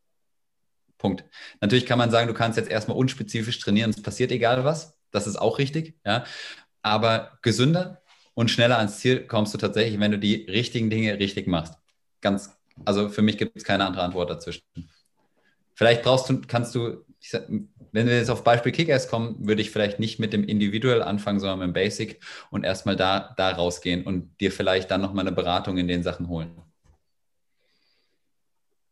Punkt. Natürlich kann man sagen, du kannst jetzt erstmal unspezifisch trainieren, es passiert egal was. Das ist auch richtig, ja. Aber gesünder und schneller ans Ziel kommst du tatsächlich, wenn du die richtigen Dinge richtig machst. Ganz, also für mich gibt es keine andere Antwort dazwischen. Vielleicht brauchst du, kannst du, sag, wenn wir jetzt auf Beispiel Kickers kommen, würde ich vielleicht nicht mit dem Individual anfangen, sondern mit dem Basic und erstmal da, da rausgehen und dir vielleicht dann nochmal eine Beratung in den Sachen holen.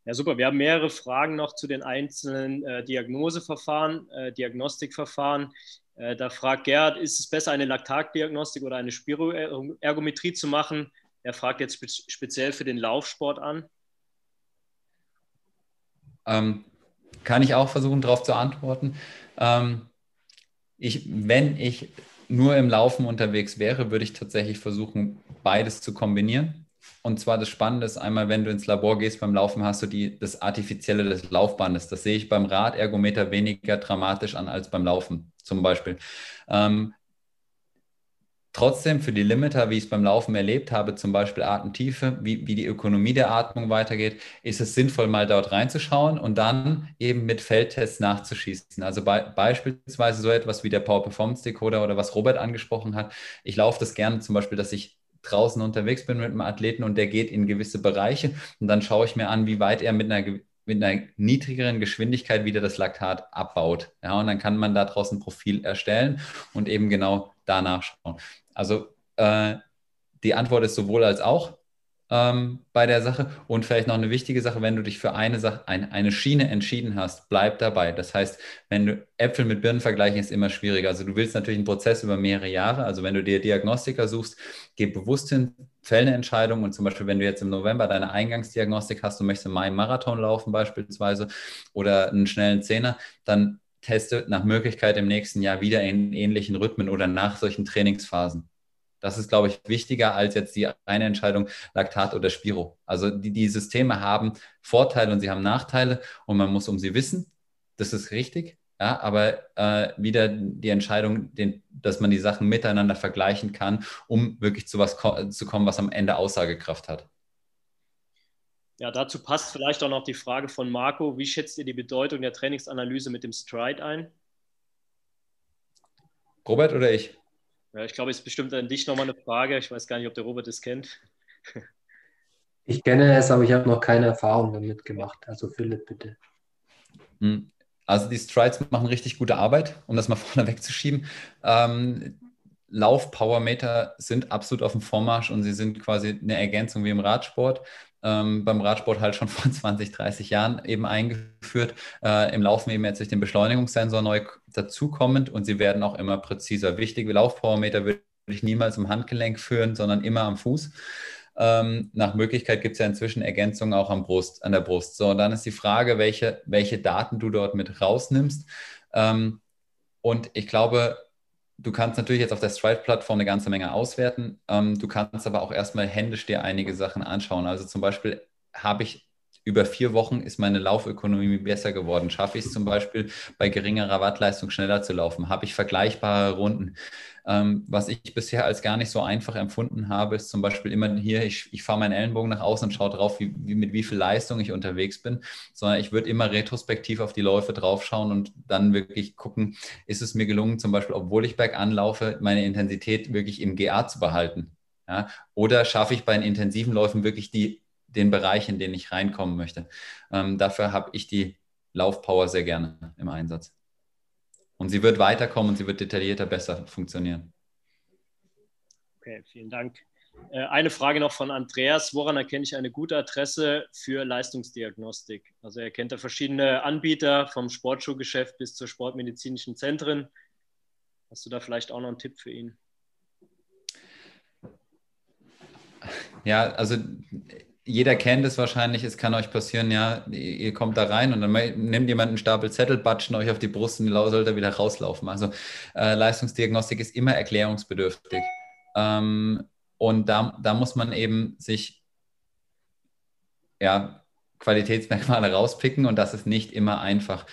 Ja, super. Wir haben mehrere Fragen noch zu den einzelnen äh, Diagnoseverfahren, äh, Diagnostikverfahren. Äh, da fragt Gerhard, ist es besser, eine Laktatdiagnostik oder eine Spiroergometrie zu machen? Er fragt jetzt spe speziell für den Laufsport an. Ähm, kann ich auch versuchen, darauf zu antworten. Ähm, ich, wenn ich nur im Laufen unterwegs wäre, würde ich tatsächlich versuchen, beides zu kombinieren. Und zwar das Spannende ist einmal, wenn du ins Labor gehst beim Laufen, hast du die, das Artifizielle des Laufbandes. Das sehe ich beim Radergometer weniger dramatisch an als beim Laufen zum Beispiel. Ähm, trotzdem für die Limiter, wie ich es beim Laufen erlebt habe, zum Beispiel Atemtiefe, wie, wie die Ökonomie der Atmung weitergeht, ist es sinnvoll, mal dort reinzuschauen und dann eben mit Feldtests nachzuschießen. Also be beispielsweise so etwas wie der Power Performance Decoder oder was Robert angesprochen hat. Ich laufe das gerne zum Beispiel, dass ich draußen unterwegs bin mit einem Athleten und der geht in gewisse Bereiche und dann schaue ich mir an, wie weit er mit einer mit einer niedrigeren Geschwindigkeit wieder das Laktat abbaut. Ja, und dann kann man daraus ein Profil erstellen und eben genau danach schauen. Also äh, die Antwort ist sowohl als auch ähm, bei der Sache. Und vielleicht noch eine wichtige Sache, wenn du dich für eine Sache, ein, eine Schiene entschieden hast, bleib dabei. Das heißt, wenn du Äpfel mit Birnen vergleichen, ist immer schwieriger. Also du willst natürlich einen Prozess über mehrere Jahre. Also wenn du dir Diagnostiker suchst, geh bewusst hin, fäll eine Entscheidung. Und zum Beispiel, wenn du jetzt im November deine Eingangsdiagnostik hast, du möchtest im Mai einen Marathon laufen beispielsweise oder einen schnellen Zehner, dann teste nach Möglichkeit im nächsten Jahr wieder in ähnlichen Rhythmen oder nach solchen Trainingsphasen. Das ist, glaube ich, wichtiger als jetzt die eine Entscheidung Laktat oder Spiro. Also die, die Systeme haben Vorteile und sie haben Nachteile und man muss um sie wissen. Das ist richtig. Ja, aber äh, wieder die Entscheidung, den, dass man die Sachen miteinander vergleichen kann, um wirklich zu was ko zu kommen, was am Ende Aussagekraft hat. Ja, dazu passt vielleicht auch noch die Frage von Marco. Wie schätzt ihr die Bedeutung der Trainingsanalyse mit dem Stride ein? Robert oder ich? Ja, ich glaube, es ist bestimmt an dich nochmal eine Frage. Ich weiß gar nicht, ob der Robert es kennt. <laughs> Ich kenne es, aber ich habe noch keine Erfahrung damit gemacht. Also Philipp, bitte. Hm. Also die Strides machen richtig gute Arbeit, um das mal <laughs> vorne wegzuschieben. Ähm, Lauf-Powermeter sind absolut auf dem Vormarsch und sie sind quasi eine Ergänzung wie im Radsport ähm, beim Radsport halt schon <laughs> vor 20, 30 Jahren eben eingeführt. Äh, Im Laufen eben jetzt durch den Beschleunigungssensor neu dazukommend und sie werden auch immer präziser. Wichtige Laufpowermeter würde ich niemals im Handgelenk führen, sondern immer am Fuß. Ähm, nach Möglichkeit gibt es ja inzwischen Ergänzungen auch am Brust, an der Brust. So, und dann ist die Frage, welche, welche Daten du dort mit rausnimmst. Ähm, und ich glaube, Du kannst natürlich jetzt auf der Stripe-Plattform eine ganze Menge auswerten. Ähm, du kannst aber auch erstmal händisch dir einige Sachen anschauen. Also zum Beispiel habe ich über vier Wochen ist meine Laufökonomie besser geworden. Schaffe ich es zum Beispiel bei geringerer Wattleistung schneller zu laufen? Habe ich vergleichbare Runden? Ähm, was ich bisher als gar nicht so einfach empfunden habe, ist zum Beispiel immer hier, ich, ich fahre meinen Ellenbogen nach außen und schaue drauf, wie, wie, mit wie viel Leistung ich unterwegs bin, sondern ich würde immer retrospektiv auf die Läufe draufschauen und dann wirklich gucken, ist es mir gelungen, zum Beispiel, obwohl ich bergan laufe, meine Intensität wirklich im GA zu behalten. Ja? Oder schaffe ich bei den intensiven Läufen wirklich die, den Bereich, in den ich reinkommen möchte. Ähm, dafür habe ich die Laufpower sehr gerne im Einsatz. Und sie wird weiterkommen und sie wird detaillierter besser funktionieren. Okay, vielen Dank. Äh, eine Frage noch von Andreas. Woran erkenne ich eine gute Adresse für Leistungsdiagnostik? Also er kennt da verschiedene Anbieter vom Sportschuhgeschäft bis zur sportmedizinischen Zentren. Hast du da vielleicht auch noch einen Tipp für ihn? Ja, also jeder kennt es wahrscheinlich, es kann euch passieren, ja, ihr kommt da rein und dann nimmt jemand einen Stapel Zettel, batschen euch auf die Brust und sollt ihr wieder rauslaufen. Also äh, Leistungsdiagnostik ist immer erklärungsbedürftig. Ähm, und da, da muss man eben sich ja, Qualitätsmerkmale rauspicken und das ist nicht immer einfach.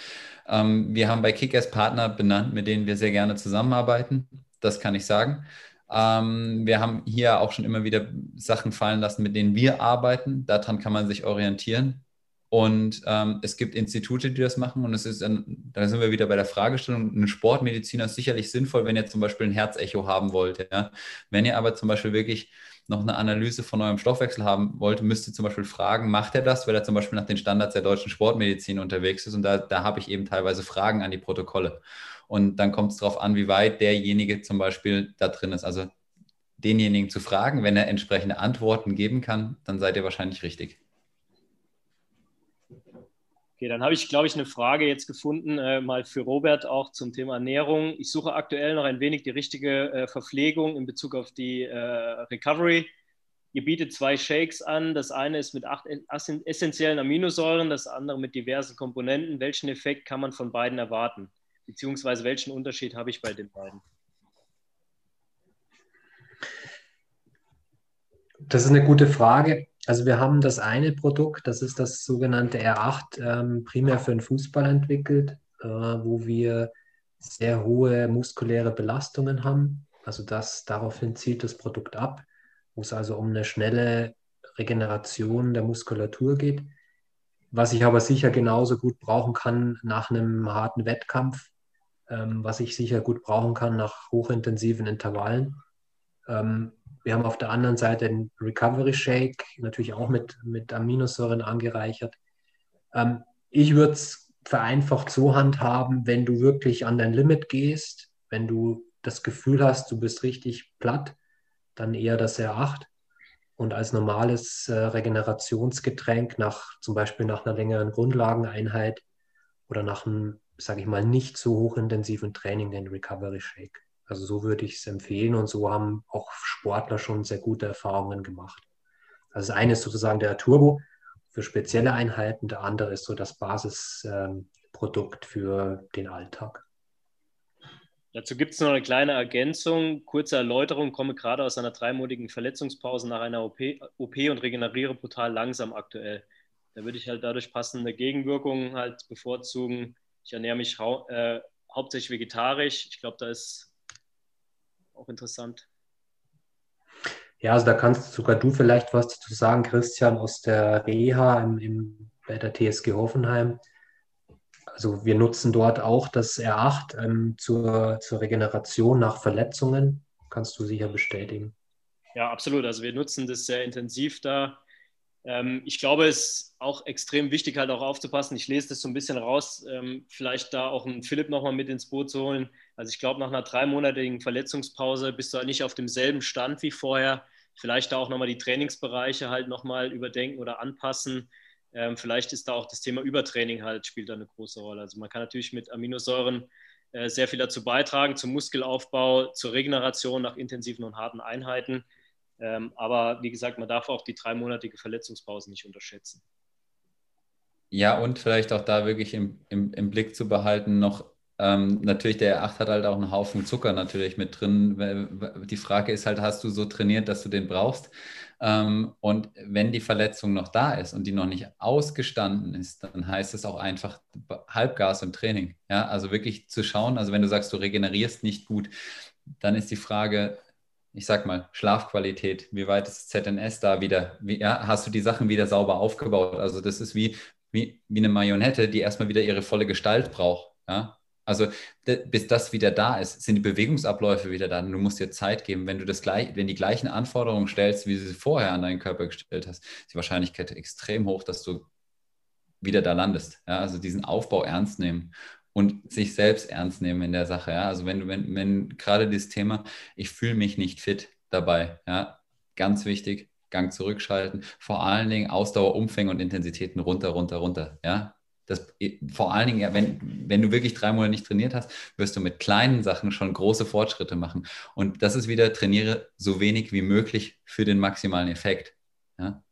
Ähm, wir haben bei Kickers Partner benannt, mit denen wir sehr gerne zusammenarbeiten. Das kann ich sagen. Ähm, wir haben hier auch schon immer wieder Sachen fallen lassen, mit denen wir arbeiten. Daran kann man sich orientieren. Und ähm, es gibt Institute, die das machen. Und es ist, da sind wir wieder bei der Fragestellung, ein Sportmediziner ist sicherlich sinnvoll, wenn ihr zum Beispiel ein Herzecho haben wollt. Ja? Wenn ihr aber zum Beispiel wirklich noch eine Analyse von eurem Stoffwechsel haben wollt, müsst ihr zum Beispiel fragen, macht er das, weil er zum Beispiel nach den Standards der deutschen Sportmedizin unterwegs ist. Und da, da habe ich eben teilweise Fragen an die Protokolle. Und dann kommt es darauf an, wie weit derjenige zum Beispiel da drin ist. Also denjenigen zu fragen, wenn er entsprechende Antworten geben kann, dann seid ihr wahrscheinlich richtig. Okay, dann habe ich, glaube ich, eine Frage jetzt gefunden, äh, mal für Robert auch zum Thema Ernährung. Ich suche aktuell noch ein wenig die richtige äh, Verpflegung in Bezug auf die äh, Recovery. Ihr bietet zwei Shakes an. Das eine ist mit acht essentiellen Aminosäuren, das andere mit diversen Komponenten. Welchen Effekt kann man von beiden erwarten? Beziehungsweise welchen Unterschied habe ich bei den beiden? Das ist eine gute Frage. Also wir haben das eine Produkt, das ist das sogenannte R8, ähm, primär für den Fußball entwickelt, äh, wo wir sehr hohe muskuläre Belastungen haben. Also das daraufhin zielt das Produkt ab, wo es also um eine schnelle Regeneration der Muskulatur geht. Was ich aber sicher genauso gut brauchen kann nach einem harten Wettkampf, ähm, was ich sicher gut brauchen kann nach hochintensiven Intervallen. Ähm, wir haben auf der anderen Seite den Recovery Shake, natürlich auch mit, mit Aminosäuren angereichert. Ähm, ich würde es vereinfacht so handhaben, wenn du wirklich an dein Limit gehst, wenn du das Gefühl hast, du bist richtig platt, dann eher das R8 und als normales äh, Regenerationsgetränk nach zum Beispiel nach einer längeren Grundlageneinheit oder nach einem, sage ich mal, nicht so hochintensiven Training den Recovery Shake. Also so würde ich es empfehlen und so haben auch Sportler schon sehr gute Erfahrungen gemacht. Also das eine ist sozusagen der Turbo für spezielle Einheiten, der andere ist so das Basisprodukt ähm, für den Alltag. Dazu gibt es noch eine kleine Ergänzung, kurze Erläuterung, komme gerade aus einer dreimonatigen Verletzungspause nach einer OP, OP, und regeneriere brutal langsam aktuell. Da würde ich halt dadurch passende Gegenwirkungen halt bevorzugen. Ich ernähre mich äh, hauptsächlich vegetarisch. Ich glaube, da ist auch interessant. Ja, also da kannst sogar du vielleicht was dazu sagen, Christian, aus der Reha im, im, bei der TSG Hoffenheim. Also wir nutzen dort auch das R8 ähm, zur, zur Regeneration nach Verletzungen. Kannst du sicher bestätigen. Ja, absolut. Also wir nutzen das sehr intensiv da. Ähm, ich glaube, es ist auch extrem wichtig, halt auch aufzupassen. Ich lese das so ein bisschen raus, ähm, vielleicht da auch einen Philipp nochmal mit ins Boot zu holen. Also ich glaube, nach einer dreimonatigen Verletzungspause bist du halt nicht auf demselben Stand wie vorher. Vielleicht da auch nochmal die Trainingsbereiche halt nochmal überdenken oder anpassen. Ähm, vielleicht ist da auch das Thema Übertraining halt, spielt da eine große Rolle. Also man kann natürlich mit Aminosäuren äh, sehr viel dazu beitragen, zum Muskelaufbau, zur Regeneration nach intensiven und harten Einheiten. Ähm, aber wie gesagt, man darf auch die dreimonatige Verletzungspause nicht unterschätzen. Ja, und vielleicht auch da wirklich im, im, im Blick zu behalten, noch ähm, natürlich, der 8 hat halt auch einen Haufen Zucker natürlich mit drin. Die Frage ist halt, hast du so trainiert, dass du den brauchst? Ähm, und wenn die Verletzung noch da ist und die noch nicht ausgestanden ist, dann heißt es auch einfach Halbgas im Training. Ja, also wirklich zu schauen, also wenn du sagst, du regenerierst nicht gut, dann ist die Frage, ich sag mal, Schlafqualität, wie weit ist ZNS da wieder? Wie, ja, hast du die Sachen wieder sauber aufgebaut? Also das ist wie, wie, wie eine Marionette, die erstmal wieder ihre volle Gestalt braucht. Ja? Also bis das wieder da ist, sind die Bewegungsabläufe wieder da. Du musst dir Zeit geben. Wenn du das gleich, wenn die gleichen Anforderungen stellst, wie du sie vorher an deinen Körper gestellt hast, ist die Wahrscheinlichkeit extrem hoch, dass du wieder da landest. Ja, also diesen Aufbau ernst nehmen und sich selbst ernst nehmen in der Sache. Ja, also wenn du, wenn, wenn gerade dieses Thema, ich fühle mich nicht fit dabei, ja, ganz wichtig, Gang zurückschalten, vor allen Dingen Ausdauer, Umfänge und Intensitäten runter, runter, runter. Ja, das, vor allen Dingen, wenn, wenn du wirklich drei Monate nicht trainiert hast, wirst du mit kleinen Sachen schon große Fortschritte machen. Und das ist wieder, trainiere so wenig wie möglich für den maximalen Effekt. Ja?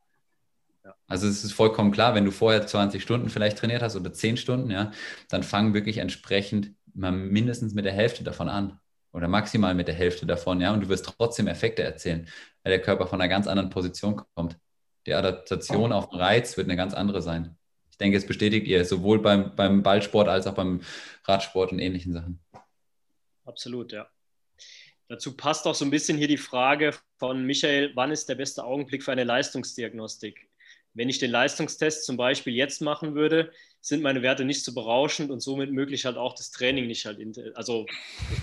Also es ist vollkommen klar, wenn du vorher 20 Stunden vielleicht trainiert hast oder 10 Stunden, ja, dann fang wirklich entsprechend mal mindestens mit der Hälfte davon an oder maximal mit der Hälfte davon, ja, und du wirst trotzdem Effekte erzielen, weil der Körper von einer ganz anderen Position kommt. Die Adaptation auf den Reiz wird eine ganz andere sein denke, es bestätigt ihr sowohl beim, beim Ballsport als auch beim Radsport und ähnlichen Sachen. Absolut, ja. Dazu passt auch so ein bisschen hier die Frage von Michael, wann ist der beste Augenblick für eine Leistungsdiagnostik? Wenn ich den Leistungstest zum Beispiel jetzt machen würde, sind meine Werte nicht so berauschend und somit möglich halt auch das Training nicht halt, also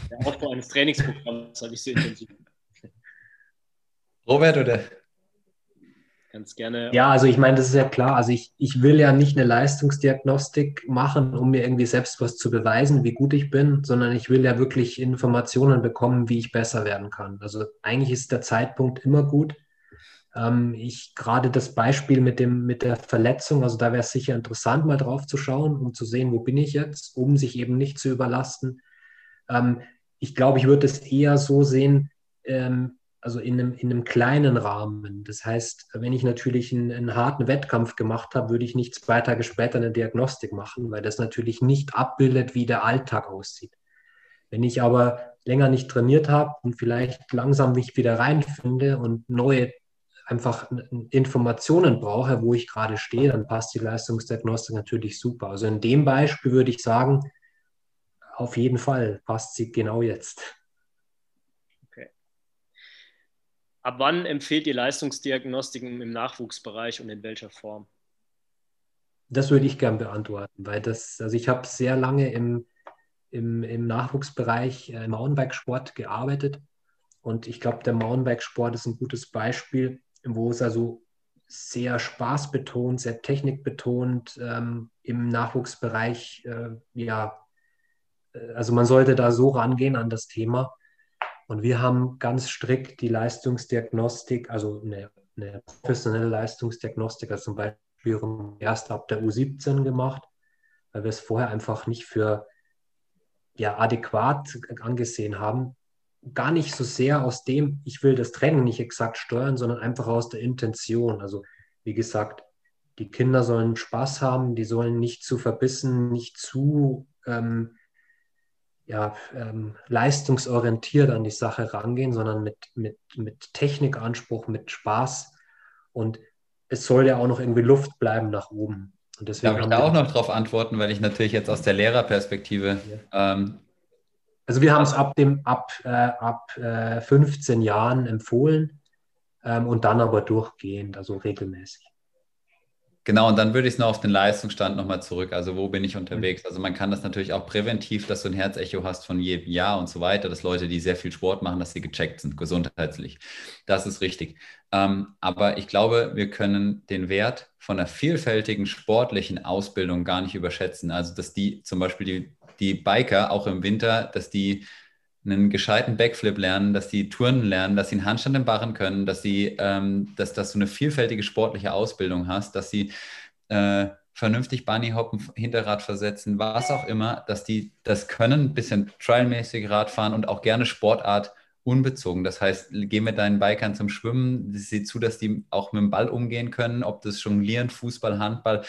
der Aufbau eines Trainingsprogramms halt nicht so intensiv. Robert oder Ganz gerne. Ja, also ich meine, das ist ja klar. Also ich, ich will ja nicht eine Leistungsdiagnostik machen, um mir irgendwie selbst was zu beweisen, wie gut ich bin, sondern ich will ja wirklich Informationen bekommen, wie ich besser werden kann. Also eigentlich ist der Zeitpunkt immer gut. Ähm, ich gerade das Beispiel mit dem mit der Verletzung, also da wäre es sicher interessant, mal drauf zu schauen, um zu sehen, wo bin ich jetzt, um sich eben nicht zu überlasten. Ähm, ich glaube, ich würde es eher so sehen, ähm, also in einem, in einem kleinen Rahmen. Das heißt, wenn ich natürlich einen, einen harten Wettkampf gemacht habe, würde ich nicht zwei Tage später eine Diagnostik machen, weil das natürlich nicht abbildet, wie der Alltag aussieht. Wenn ich aber länger nicht trainiert habe und vielleicht langsam mich wieder reinfinde und neue einfach Informationen brauche, wo ich gerade stehe, dann passt die Leistungsdiagnostik natürlich super. Also in dem Beispiel würde ich sagen, auf jeden Fall passt sie genau jetzt. Ab wann empfiehlt ihr Leistungsdiagnostiken im Nachwuchsbereich und in welcher Form? Das würde ich gern beantworten, weil das, also ich habe sehr lange im, im, im Nachwuchsbereich äh, im Mountainbikesport gearbeitet und ich glaube, der Mountainbikesport ist ein gutes Beispiel, wo es also sehr spaßbetont, sehr technikbetont ähm, im Nachwuchsbereich. Äh, ja, äh, also man sollte da so rangehen an das Thema. Und wir haben ganz strikt die Leistungsdiagnostik, also eine, eine professionelle Leistungsdiagnostik, also zum Beispiel erst ab der U17 gemacht, weil wir es vorher einfach nicht für ja, adäquat angesehen haben. Gar nicht so sehr aus dem, ich will das Training nicht exakt steuern, sondern einfach aus der Intention. Also wie gesagt, die Kinder sollen Spaß haben, die sollen nicht zu verbissen, nicht zu ähm, ja, ähm, leistungsorientiert an die Sache rangehen, sondern mit, mit, mit Technikanspruch, mit Spaß. Und es soll ja auch noch irgendwie Luft bleiben nach oben. Und deswegen Darf ich da auch noch darauf antworten, weil ich natürlich jetzt aus der Lehrerperspektive. Ja. Ähm, also wir haben es ab dem ab, äh, ab äh, 15 Jahren empfohlen ähm, und dann aber durchgehend, also regelmäßig. Genau, und dann würde ich es noch auf den Leistungsstand nochmal zurück. Also wo bin ich unterwegs? Also man kann das natürlich auch präventiv, dass du ein Herzecho hast von jedem Jahr und so weiter, dass Leute, die sehr viel Sport machen, dass sie gecheckt sind, gesundheitlich. Das ist richtig. Ähm, aber ich glaube, wir können den Wert von einer vielfältigen sportlichen Ausbildung gar nicht überschätzen. Also dass die zum Beispiel die, die Biker auch im Winter, dass die einen gescheiten Backflip lernen, dass sie Turnen lernen, dass sie einen Handstand im Barren können, dass sie, ähm, dass, dass du eine vielfältige sportliche Ausbildung hast, dass sie äh, vernünftig Bunnyhoppen, Hinterrad versetzen, was auch immer, dass die das können, ein bisschen trialmäßig Radfahren und auch gerne Sportart unbezogen. Das heißt, geh mit deinen Bikern zum Schwimmen, sieh zu, dass die auch mit dem Ball umgehen können, ob das Jonglieren, Fußball, Handball.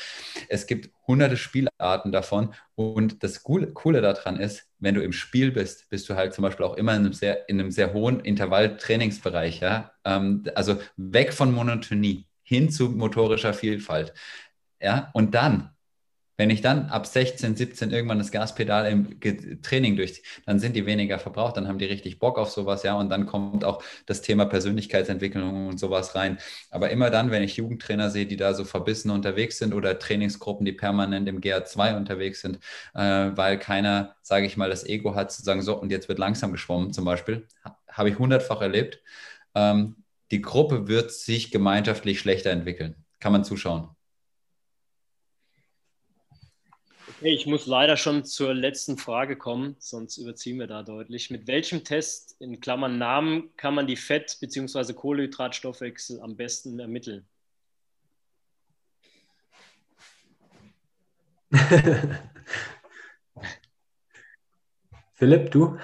Es gibt hunderte Spielarten davon. Und das Coole, daran ist, wenn du im Spiel bist, bist du halt zum Beispiel auch immer in einem sehr, in einem sehr hohen Intervalltrainingsbereich. Ja? Ähm, also weg von Monotonie hin zu motorischer Vielfalt. Ja, und dann wenn ich dann ab 16, 17 irgendwann das Gaspedal im Training durchziehe, dann sind die weniger verbraucht, dann haben die richtig Bock auf sowas, ja, und dann kommt auch das Thema Persönlichkeitsentwicklung und sowas rein. Aber immer dann, wenn ich Jugendtrainer sehe, die da so verbissen unterwegs sind oder Trainingsgruppen, die permanent im GA2 unterwegs sind, äh, weil keiner, sage ich mal, das Ego hat zu sagen, so, und jetzt wird langsam geschwommen zum Beispiel, habe ich hundertfach erlebt. Ähm, die Gruppe wird sich gemeinschaftlich schlechter entwickeln. Kann man zuschauen. Okay, ich muss leider schon zur letzten Frage kommen, sonst überziehen wir da deutlich. Mit welchem Test in Klammern Namen kann man die Fett- bzw. Kohlehydratstoffwechsel am besten ermitteln? <laughs> Philipp, du?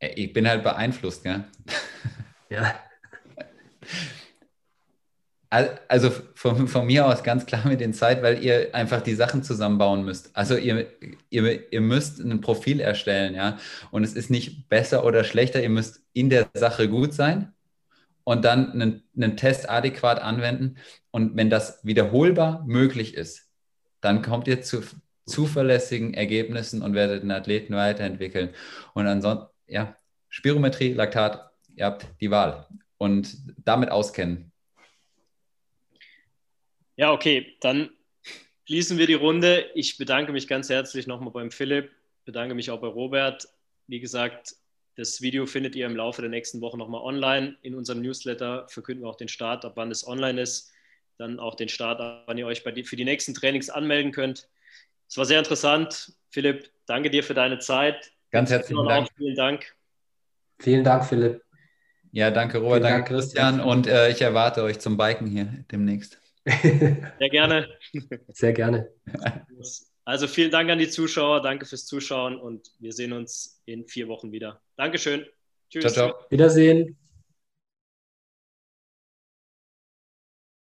Ich bin halt beeinflusst, gell? Ja. <laughs> Also von, von, mir aus ganz klar mit den Zeit, weil ihr einfach die Sachen zusammenbauen müsst. Also ihr, ihr, ihr müsst ein Profil erstellen, ja. Und es ist nicht besser oder schlechter, ihr müsst in der Sache gut sein und dann einen, einen Test adäquat anwenden. Und wenn das wiederholbar möglich ist, dann kommt ihr zu zuverlässigen Ergebnissen und werdet den Athleten weiterentwickeln. Und ansonsten, ja, Spirometrie, Laktat, ihr habt die Wahl und damit auskennen. Ja, okay, dann schließen wir die Runde. Ich bedanke mich ganz herzlich nochmal beim Philipp, bedanke mich auch bei Robert. Wie gesagt, das Video findet ihr im Laufe der nächsten Woche nochmal online. In unserem Newsletter verkünden wir auch den Start, ab wann es online ist. Dann auch den Start, wann ihr euch die, für die nächsten Trainings anmelden könnt. Es war sehr interessant. Philipp, danke dir für deine Zeit. Ganz herzlichen Dank. Vielen Dank. Vielen Dank, Philipp. Ja, danke, Robert. Dank, danke, Christian. Und äh, ich erwarte euch zum Biken hier demnächst. <laughs> Sehr gerne. Sehr gerne. Also vielen Dank an die Zuschauer, danke fürs Zuschauen und wir sehen uns in vier Wochen wieder. Dankeschön. Tschüss. Ciao, ciao. Wiedersehen.